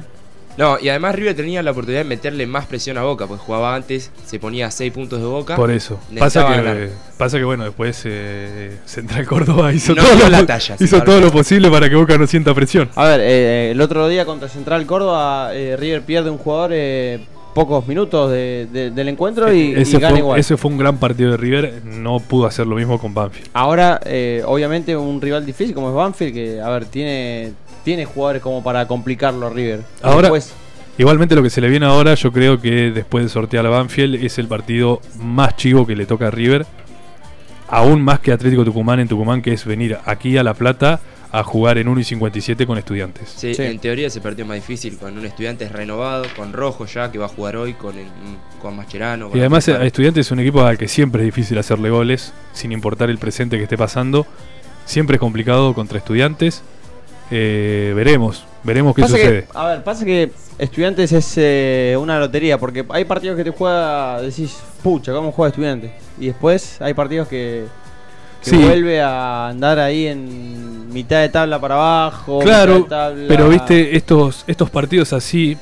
S6: No, y además River tenía la oportunidad de meterle más presión a Boca, porque jugaba antes, se ponía a 6 puntos de Boca.
S5: Por eso.
S6: Necesitaba
S5: Pasa que,
S6: ganar.
S5: pasa que, bueno, después eh, Central Córdoba hizo,
S6: No
S5: todo, lo,
S6: la talla,
S5: hizo todo lo posible para que Boca no sienta presión.
S2: A ver, eh, el otro día contra Central Córdoba, eh, River pierde un jugador eh, pocos minutos de- de- del encuentro y, y
S5: ese,
S2: gana
S5: fue,
S2: igual.
S5: ese fue un gran partido de River. No pudo hacer lo mismo con Banfield.
S2: Ahora, eh, obviamente, un rival difícil como es Banfield, que, a ver, tiene, tiene jugadores como para complicarlo a River.
S5: Ahora-
S2: Después,
S5: Igualmente lo que se le viene ahora, yo creo que después de sortear a Banfield es el partido más chivo que le toca a River. Aún más que Atlético Tucumán en Tucumán, que es venir aquí a La Plata a jugar en 1 y 57 con estudiantes.
S6: Sí,
S2: Sí.
S6: en teoría ese partido es más difícil con un estudiante renovado, con Rojo ya que va a jugar hoy, con el, con Mascherano. con
S5: Y además a Estudiantes es un equipo al que siempre es difícil hacerle goles, sin importar el presente que esté pasando. Siempre es complicado contra Estudiantes. Eh, veremos, veremos qué
S2: Pasa
S5: sucede.
S2: que, a ver, pasa que Estudiantes es eh, una lotería, porque hay partidos que te juega, decís, pucha, ¿cómo juega Estudiantes? Y después hay partidos que, que
S5: Sí.
S2: vuelve a andar ahí en mitad de tabla para abajo.
S5: Claro,
S2: tabla-
S5: pero viste, estos, estos partidos así,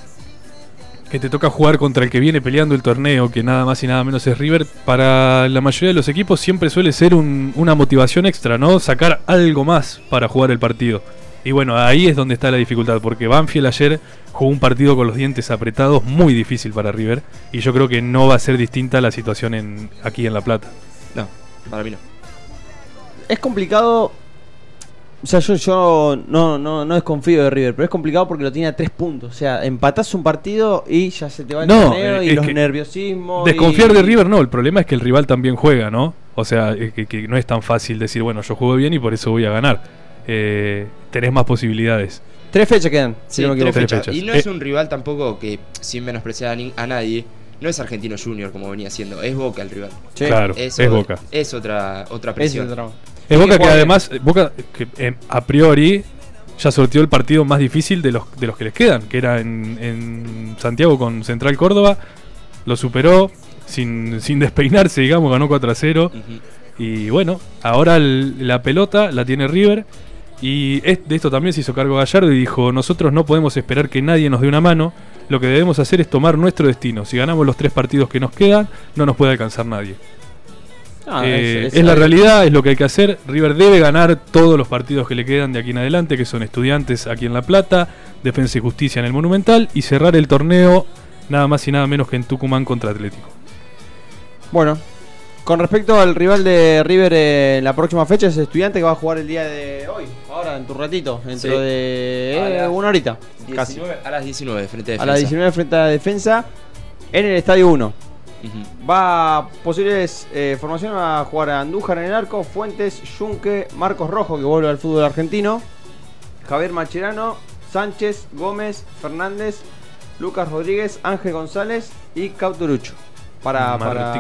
S5: que te toca jugar contra el que viene peleando el torneo, que nada más y nada menos es River, para la mayoría de los equipos siempre suele ser un- una motivación extra, ¿no? Sacar algo más para jugar el partido. Y bueno, ahí es donde está la dificultad, porque Banfield ayer jugó un partido con los dientes apretados muy difícil para River, y yo creo que no va a ser distinta la situación en, aquí en La Plata.
S6: No, para mí no.
S2: Es complicado. O sea, yo, yo no, no, no desconfío de River, pero es complicado porque lo tiene a tres puntos. O sea, empatás un partido y ya se te va el
S5: No,
S2: torneo
S5: eh,
S2: y los nerviosismos.
S5: Desconfiar
S2: y-
S5: de River no, el problema es que el rival también juega, ¿no? O sea, que, que no es tan fácil decir, bueno, yo juego bien y por eso voy a ganar. Eh, tenés más posibilidades.
S2: Tres fechas quedan. si
S6: Sí,
S2: no me
S6: tres
S2: equivoco.
S6: fechas.
S5: fechas.
S6: Y no
S5: Eh.
S6: es un rival tampoco que, sin menospreciar a, ni- a nadie, no es Argentino Junior como venía siendo, es Boca el rival.
S2: Sí.
S5: Claro, es Boca.
S6: Es otra, otra presión.
S2: es
S5: Boca que además, Boca que eh, a priori ya sortió el partido más difícil de los, de los que les quedan, que era en, en Santiago con Central Córdoba. Lo superó sin, sin despeinarse, digamos, ganó 4 a 0.
S6: Ujú.
S5: Y bueno, ahora el- la pelota la tiene River. Y de esto también se hizo cargo Gallardo y dijo, nosotros no podemos esperar que nadie nos dé una mano, lo que debemos hacer es tomar nuestro destino. Si ganamos los tres partidos que nos quedan, no nos puede alcanzar nadie.
S2: Ah,
S5: Eh,
S2: es-
S5: es,
S2: es-
S5: la realidad, es lo que hay que hacer. River debe ganar todos los partidos que le quedan de aquí en adelante, que son estudiantes aquí en La Plata, Defensa y Justicia en el Monumental, y cerrar el torneo nada más y nada menos que en Tucumán contra Atlético.
S2: Bueno, con respecto al rival de River eh, en la próxima fecha, es Estudiante que va a jugar el día de hoy, ahora en tu ratito, dentro
S6: Sí.
S2: de
S6: A
S2: eh, una horita. Casi.
S6: 19 a las 19 frente a
S2: A
S6: defensa.
S2: las 19 frente a la defensa en el estadio 1.
S6: Ujú.
S2: Va posibles eh, formación a jugar a Andújar en el arco, Fuentes, Yunque, Marcos Rojo que vuelve al fútbol argentino, Javier Macherano, Sánchez, Gómez, Fernández, Lucas Rodríguez, Ángel González y Cauterucho. Para, para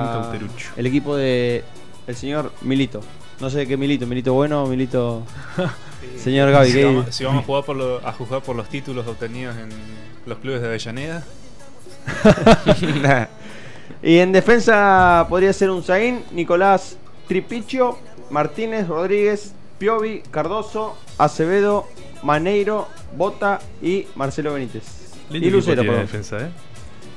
S2: el equipo de el señor Milito. No sé qué Milito, Milito bueno o Milito. <laughs> Señor Gaby,
S4: si,
S2: ¿qué-
S4: vamos, si vamos a, jugar por lo- a jugar por los títulos obtenidos en los clubes de Avellaneda, <laughs>
S2: Y en defensa podría ser un Zain, Nicolás Tripicho, Martínez, Rodríguez, Piovi, Cardoso, Acevedo, Maneiro, Bota y Marcelo Benítez.
S5: Lindo
S2: y Lucero, perdón.
S5: defensa, ¿eh?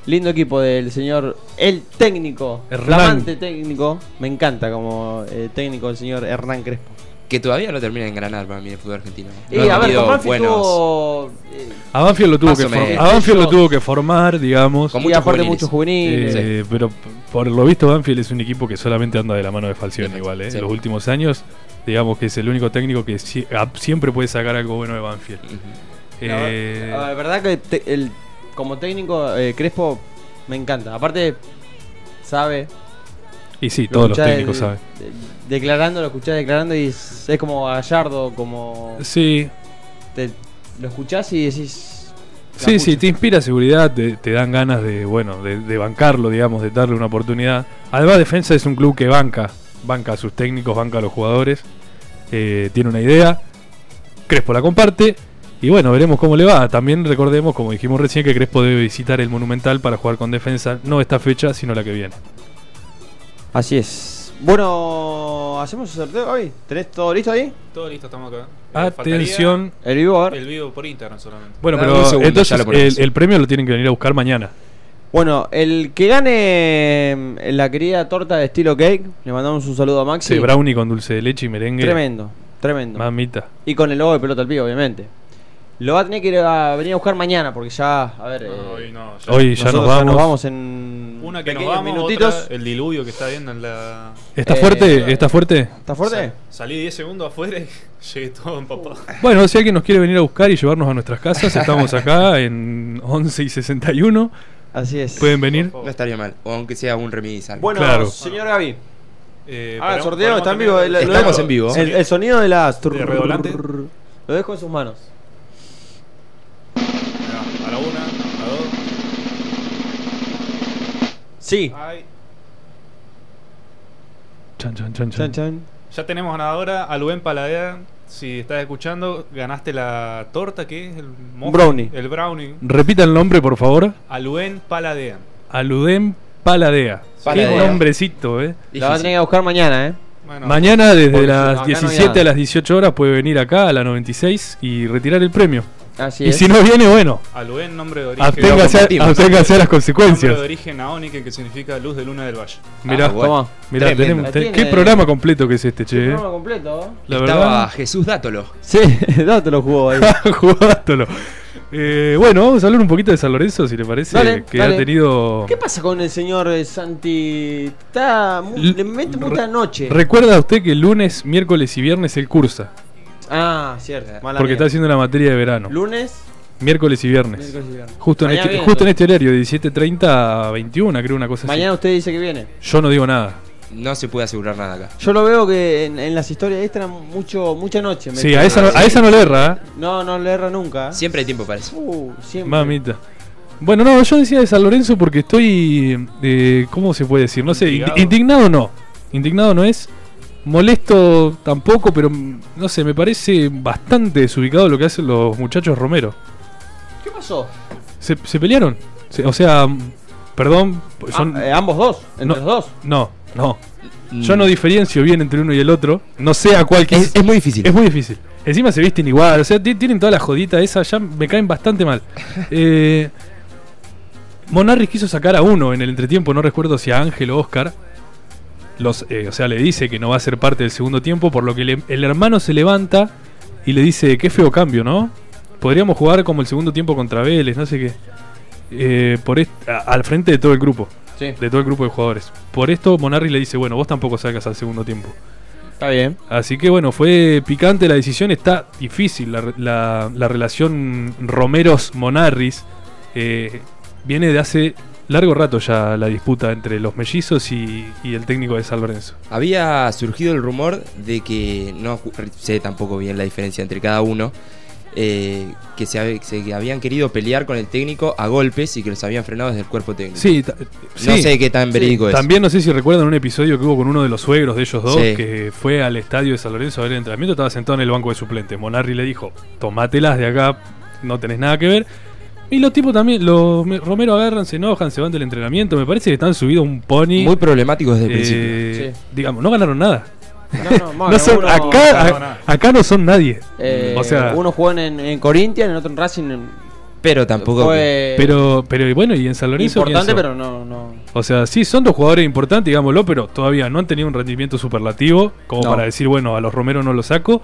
S2: Lindo equipo del señor, el técnico,
S5: Hernán.
S2: flamante técnico. Me encanta como eh, técnico el señor Hernán Crespo.
S6: Que todavía no termina de engranar para mí el fútbol argentino.
S2: Y
S6: No
S2: a ver, con Banfield
S6: buenos-
S2: tuvo, eh,
S5: A Banfield lo tuvo, que,
S6: o
S5: for-
S6: menos.
S5: a Banfield lo tuvo que formar, digamos.
S6: Con
S2: y
S6: muchos
S2: aparte
S6: juveniles.
S2: muchos juveniles.
S5: Eh, Pero por lo visto Banfield es un equipo que solamente anda de la mano de Falcioni
S6: Sí,
S5: igual, ¿eh?
S6: sí.
S5: En los últimos años, digamos que es el único técnico que siempre puede sacar algo bueno de Banfield.
S2: La,
S5: Eh,
S2: ver- la verdad que te- el, como técnico eh, Crespo me encanta. Aparte, sabe.
S5: y sí,
S2: lo
S5: todos los técnicos saben.
S2: de- declarando, lo escuchás declarando y es, es como Gallardo, como.
S5: Sí,
S2: te- lo escuchás y decís.
S5: sí, sí, te inspira seguridad, te, te dan ganas de, bueno, de, de bancarlo, digamos, de darle una oportunidad. Además, Defensa es un club que banca, banca a sus técnicos, banca a los jugadores, eh, tiene una idea, Crespo la comparte. Y bueno, veremos cómo le va. También recordemos, como dijimos recién, que Crespo debe visitar el Monumental para jugar con defensa, no esta fecha, sino la que viene.
S2: Así es. Bueno, ¿hacemos el sorteo hoy? ¿Tenés todo listo ahí?
S4: todo listo, estamos acá. Eh,
S5: Atención.
S2: El vivo, a ver.
S4: faltaría El vivo por Instagram solamente.
S5: Bueno,
S6: Dame
S5: pero
S6: segundo,
S5: entonces el, el premio lo tienen que venir a buscar mañana.
S2: Bueno, el que gane mm, la querida torta de estilo cake, le mandamos un saludo a Maxi.
S5: Sí, brownie con dulce de leche y merengue.
S2: Tremendo, tremendo.
S5: Mamita.
S2: Y con el logo de pelota al pie, obviamente. Lo va a tener que ir a venir a buscar mañana, porque ya, a ver,
S4: No,
S2: eh,
S4: hoy no, ya.
S5: Hoy ya
S2: nosotros
S5: nos vamos.
S2: en
S4: Una que nos vamos,
S2: minutitos.
S4: otra, el diluvio que está viendo en la...
S5: ¿Está
S2: Eh,
S5: fuerte? ¿Está fuerte?
S2: ¿Está fuerte?
S4: Sa- salí 10 segundos afuera y <laughs> llegué todo empapado.
S5: Bueno, si alguien nos quiere venir a buscar y llevarnos a nuestras casas, estamos acá en 11 y 61.
S2: Así es.
S5: Pueden venir.
S6: No estaría mal. O aunque sea un remis algo.
S2: Bueno,
S5: Claro.
S2: señor Gaby.
S4: Eh,
S2: Ah, el sorteo
S4: paramos
S2: está en vivo.
S4: el-
S6: Estamos en vivo.
S2: El, el sonido de las.
S4: ¿De?
S2: Lo dejo en sus manos. Sí.
S4: Ay.
S5: Chan, chan, chan,
S2: Chan,
S5: chan.
S2: chan.
S4: Ya tenemos ganadora a Luen Paladea. Si estás escuchando, ganaste la torta, ¿qué es? El
S2: Brownie.
S4: El brownie.
S5: Repita el nombre, por favor.
S4: Aluen Paladea.
S5: Aludem Paladea.
S6: Paladea.
S5: Qué nombrecito, eh.
S2: La va a tener que buscar mañana, ¿eh?
S4: Bueno,
S5: Mañana desde
S2: Porque
S5: las
S2: acá no hay
S5: 17
S2: nada.
S5: a las 18 horas puede venir acá a la 96 y retirar el premio.
S2: Así
S5: y
S2: es.
S5: si no viene, bueno,
S4: Aluen, nombre de origen.
S5: absténgase a, a las
S4: Nombre
S5: consecuencias.
S4: de origen naónico que significa luz de luna del valle.
S5: Mirá,
S6: Ah, bueno.
S2: Toma.
S5: mirá, tenemos-
S2: tiene-
S5: qué programa completo que es este, che. eh.
S2: Programa completo.
S5: La
S6: Estaba
S5: verdad,
S6: Jesús Dátolo.
S2: Sí, no te lo jugó ahí. <laughs>
S5: jugándolo. Eh, bueno, vamos a hablar un poquito de San Lorenzo, si le parece,
S2: Dale,
S5: que
S2: dale.
S5: ha tenido...
S2: ¿Qué pasa con el señor eh, Santi? Está. le mete mucha noche.
S5: Recuerda usted que lunes, miércoles y viernes él cursa,
S2: Ah, cierto. mala
S5: porque
S2: mía.
S5: está haciendo la materia de verano.
S2: Lunes,
S5: Miércoles y viernes.
S2: miércoles y viernes.
S5: Justo, en
S2: Mañana
S5: este,
S2: viene,
S5: justo en
S2: entonces.
S5: este horario, de 17.30 a 21, creo una cosa
S2: Mañana
S5: así.
S2: usted dice que viene.
S5: Yo no digo nada.
S6: No se puede asegurar nada acá.
S2: Yo lo veo que en, en las historias extra mucho, mucha noche.
S5: Sí,
S2: mete.
S5: a esa, no, a esa no le erra, ¿eh?
S2: No, no le erra nunca.
S6: Siempre hay tiempo para eso.
S2: Uh, siempre.
S5: Mamita. Bueno, no, yo decía de San Lorenzo porque estoy. eh, ¿Cómo se puede decir? No sé, indignado no. Indignado no es. Molesto tampoco, pero mm, no sé, me parece bastante desubicado lo que hacen los muchachos Romero.
S2: ¿Qué pasó?
S5: ¿Se, se pelearon? Se- o sea, mm, perdón, son.
S2: Ah, eh, ambos dos, entre
S5: No.
S2: los dos.
S5: No, no.
S6: Mm.
S5: Yo no diferencio bien entre uno y el otro. No sé a cuál quis-
S6: Es, es muy difícil.
S5: Es muy difícil. Encima se visten igual, o sea, ti- tienen toda la jodita esa, ya me caen bastante mal. <laughs> Eh, Monarris quiso sacar a uno en el entretiempo, no recuerdo si a Ángel o Oscar. Los, eh, o sea, le dice que no va a ser parte del segundo tiempo, por lo que le- el hermano se levanta y le dice, qué feo cambio, ¿no? Podríamos jugar como el segundo tiempo contra Vélez, no sé qué. Eh, por a- al frente de todo el grupo,
S2: Sí.
S5: de todo el grupo de jugadores. Por esto Monarris le dice, bueno, vos tampoco sacas al segundo tiempo.
S2: Está bien.
S5: Así que bueno, fue picante la decisión, está difícil la, re- la- la relación Romeros-Monarris. eh, viene de hace largo rato ya la disputa entre los mellizos y, y el técnico de San Lorenzo.
S6: Había surgido el rumor de que no sé tampoco bien la diferencia entre cada uno. eh, que se, se- que habían querido pelear con el técnico a golpes y que los habían frenado desde el cuerpo técnico.
S5: Sí,
S6: No sé qué tan verídico es.
S5: También no sé si recuerdan un episodio que hubo con uno de los suegros de ellos dos,
S6: Sí.
S5: que fue al estadio de San Lorenzo a ver el entrenamiento, estaba sentado en el banco de suplentes. Monarri le dijo, tomátelas de acá, no tenés nada que ver. Y los tipos también, los me- Romero agarran, se enojan, se van del entrenamiento. Me parece que están subidos a un pony.
S6: Muy problemático desde el
S5: Eh,
S6: principio.
S2: Sí.
S5: Digamos, no ganaron nada.
S2: No, no, <laughs>
S5: No son- acá,
S4: no,
S5: a- acá no son nadie.
S2: eh,
S5: o sea,
S2: uno jugó en, en Corinthians, el otro en Racing. en-
S6: Pero tampoco.
S2: fue
S5: pero, pero bueno, y en San Lorenzo.
S2: importante, pero no, no.
S5: O sea, sí, son dos jugadores importantes, digámoslo, pero todavía no han tenido un rendimiento superlativo como
S2: No.
S5: para decir, bueno, a los Romero no lo saco.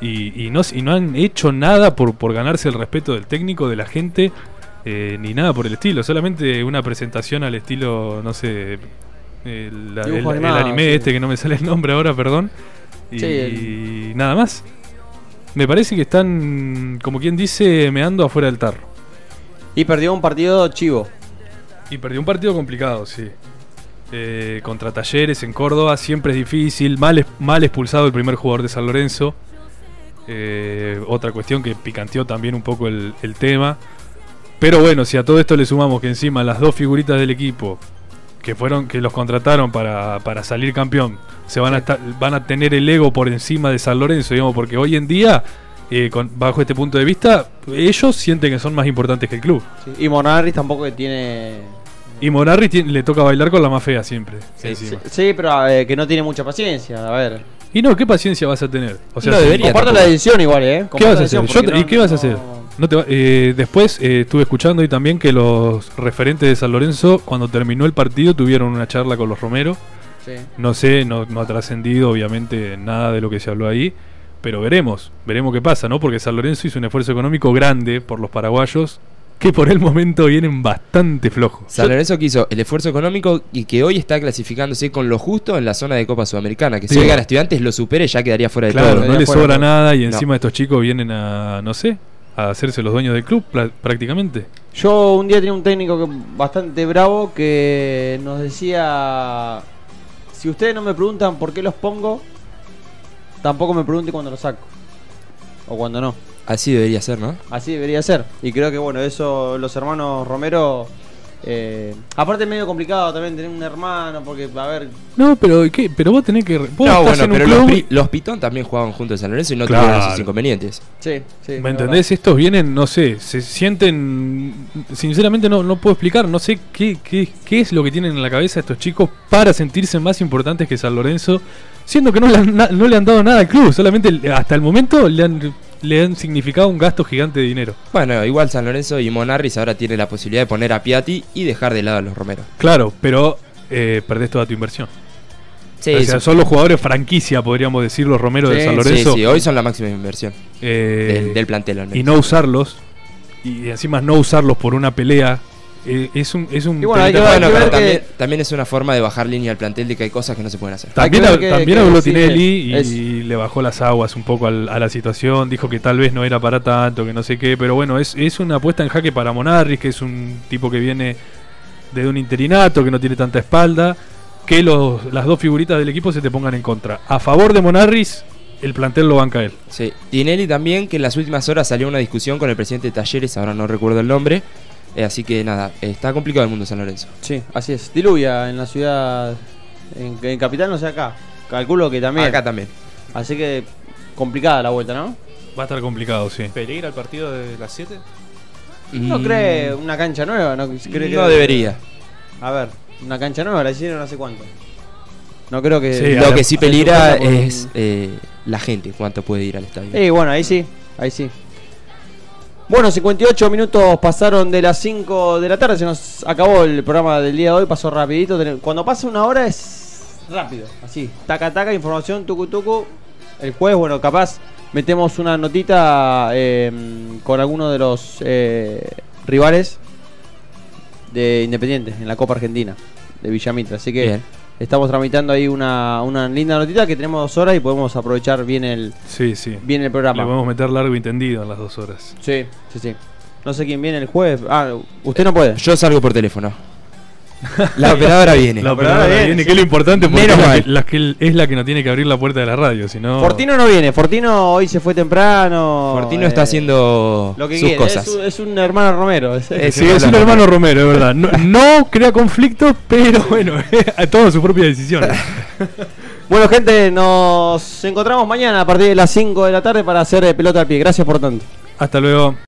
S5: Y, y no, y no han hecho nada por, por ganarse el respeto del técnico, de la gente, eh, ni nada por el estilo. Solamente una presentación al estilo, no sé, el, la- el-
S2: Dibujo
S5: el
S2: animado,
S5: anime
S2: sí.
S5: este que no me sale el nombre ahora, perdón. Y,
S2: Sí,
S5: y nada más. Me parece que están, como quien dice, meando afuera del tarro.
S2: Y perdió un partido chivo.
S5: Y perdió un partido complicado, sí. Eh, contra Talleres en Córdoba, siempre es difícil. Mal, mal expulsado el primer jugador de San Lorenzo. Eh, otra cuestión que picanteó también un poco el, el tema. Pero bueno, si a todo esto le sumamos que encima las dos figuritas del equipo que fueron que los contrataron para, para salir campeón se van a estar, van a tener el ego por encima de San Lorenzo, digamos, porque hoy en día eh, con- bajo este punto de vista ellos sienten que son más importantes que el club.
S2: Y Monarris tampoco que tiene.
S5: Y Monarri le toca bailar con la más fea siempre.
S2: Sí, pero eh, que no tiene mucha paciencia. A ver.
S5: Y no, ¿qué paciencia vas a tener? O sea,
S6: No debería.
S2: Comparto
S6: tampoco.
S2: la decisión igual, ¿eh?
S5: ¿Qué vas a hacer? Yo ¿Y qué vas a hacer? No te va- eh, después eh, estuve escuchando y también que los referentes de San Lorenzo, cuando terminó el partido, tuvieron una charla con los Romero.
S2: Sí.
S5: No sé, no, no ha trascendido obviamente nada de lo que se habló ahí, pero veremos, veremos qué pasa, ¿no? Porque San Lorenzo hizo un esfuerzo económico grande por los paraguayos, que por el momento vienen bastante flojos.
S6: San Lorenzo que hizo el esfuerzo económico y que hoy está clasificándose con lo justo en la zona de Copa Sudamericana. Que si hoy gana estudiantes lo supere ya quedaría fuera de
S5: Claro,
S6: todo.
S5: no
S2: Quedaría
S5: le sobra
S2: ¿no?
S5: nada y
S6: No.
S5: encima estos chicos vienen a, no sé, a hacerse los dueños del club prácticamente.
S2: Yo un día tenía un técnico que- bastante bravo que nos decía: Si ustedes no me preguntan por qué los pongo, tampoco me pregunten cuando los saco. o cuando no.
S6: Así debería ser, ¿no?
S2: Así debería ser. Y creo que bueno, eso los hermanos Romero. eh, aparte es medio complicado también tener un hermano, porque a ver.
S5: No, pero ¿qué? Pero vos tenés que. Vos
S6: No,
S5: estás
S6: bueno,
S5: en un
S6: pero
S5: club-
S6: los, los Pitón también jugaban juntos en San Lorenzo y no
S5: Claro.
S6: tuvieron esos inconvenientes.
S2: Sí, sí.
S5: ¿Me entendés? Estos vienen, no sé, se sienten. Sinceramente, no, no puedo explicar. No sé qué, qué, qué es lo que tienen en la cabeza estos chicos para sentirse más importantes que San Lorenzo, siendo que no le han, no le han dado nada al club. Solamente hasta el momento le han, le han significado un gasto gigante de dinero.
S6: Bueno, igual San Lorenzo y Monarris ahora tiene la posibilidad de poner a Piatti y dejar de lado a los Romero.
S5: Claro, pero eh, perdés toda tu inversión.
S6: Sí,
S5: o sea,
S6: sí.
S5: son los jugadores franquicia, podríamos decir, los Romero de
S2: Sí,
S5: San
S6: Sí,
S5: Lorenzo.
S6: sí, hoy son la máxima inversión
S5: eh,
S6: del, del plantel. al menos.
S5: y no usarlos, y encima no usarlos por una pelea, eh, es un. Es un
S2: Y bueno, que
S6: Bueno, pero
S2: que-
S6: también, también es una forma de bajar línea al plantel de que hay cosas que no se pueden hacer.
S5: También,
S2: que
S5: también
S2: que
S5: habló Tinelli
S2: es-
S5: y le bajó las aguas un poco al- a la situación. Dijo que tal vez no era para tanto, que no sé qué. Pero bueno, es, es una apuesta en jaque para Monarris, que es un tipo que viene de un interinato, que no tiene tanta espalda. Que los, las dos figuritas del equipo se te pongan en contra. A favor de Monarris, el plantel lo banca él.
S6: Sí. Tinelli también, que en las últimas horas salió una discusión con el presidente de Talleres, ahora no recuerdo el nombre. Eh, así que nada, está complicado el mundo de San Lorenzo.
S2: Sí, así es. Diluvia en la ciudad. En, en Capital, no sé acá. Calculo que también.
S6: Acá también.
S2: Así que complicada la vuelta, ¿no?
S5: Va a estar complicado, sí.
S4: ¿Peligra el partido de las 7?
S2: ¿No
S6: Mm,
S2: cree una cancha nueva? ¿No, cree que-
S6: No debería.
S2: A ver, una cancha nueva la hicieron hace cuánto. No creo que.
S5: Sí,
S6: Lo que sí peligra es eh, la gente, cuánto puede ir al estadio.
S2: Eh, bueno, ahí sí, ahí sí. Bueno, 58 minutos pasaron de las 5 de la tarde, se nos acabó el programa del día de hoy, pasó rapidito. Cuando pasa una hora es rápido, así, taca taca, información, tucu tucu. El jueves, bueno, capaz metemos una notita eh, con alguno de los eh, rivales de Independiente en la Copa Argentina, de Villamitra. Así que. Estamos tramitando ahí una, una linda notita que tenemos dos horas y podemos aprovechar bien el,
S5: Sí, sí.
S2: bien el
S5: Le
S2: programa.
S5: podemos meter largo y tendido en las dos horas.
S2: Sí, sí, sí. No sé quién viene el jueves. Ah, usted no puede.
S6: Yo salgo por teléfono. La operadora viene.
S5: La
S2: operadora
S5: operadora
S2: viene,
S5: viene, que es lo importante porque
S6: Menos
S5: es la, que, la que- es la que no tiene que abrir la puerta de la radio, si no...
S2: Fortino no viene. Fortino hoy se fue temprano.
S6: Fortino
S2: eh,
S6: está haciendo
S2: lo que
S6: sus
S2: quiere.
S6: cosas.
S2: Es un, es un hermano Romero. es-
S6: Es-
S5: Sí, es un hermano Romero, es verdad. No, no crea conflictos, pero bueno, <laughs> toma su propia decisión. <laughs>
S2: Bueno, gente, nos encontramos mañana a partir de las 5 de la tarde para hacer eh, pelota al pie. Gracias por tanto.
S5: Hasta luego.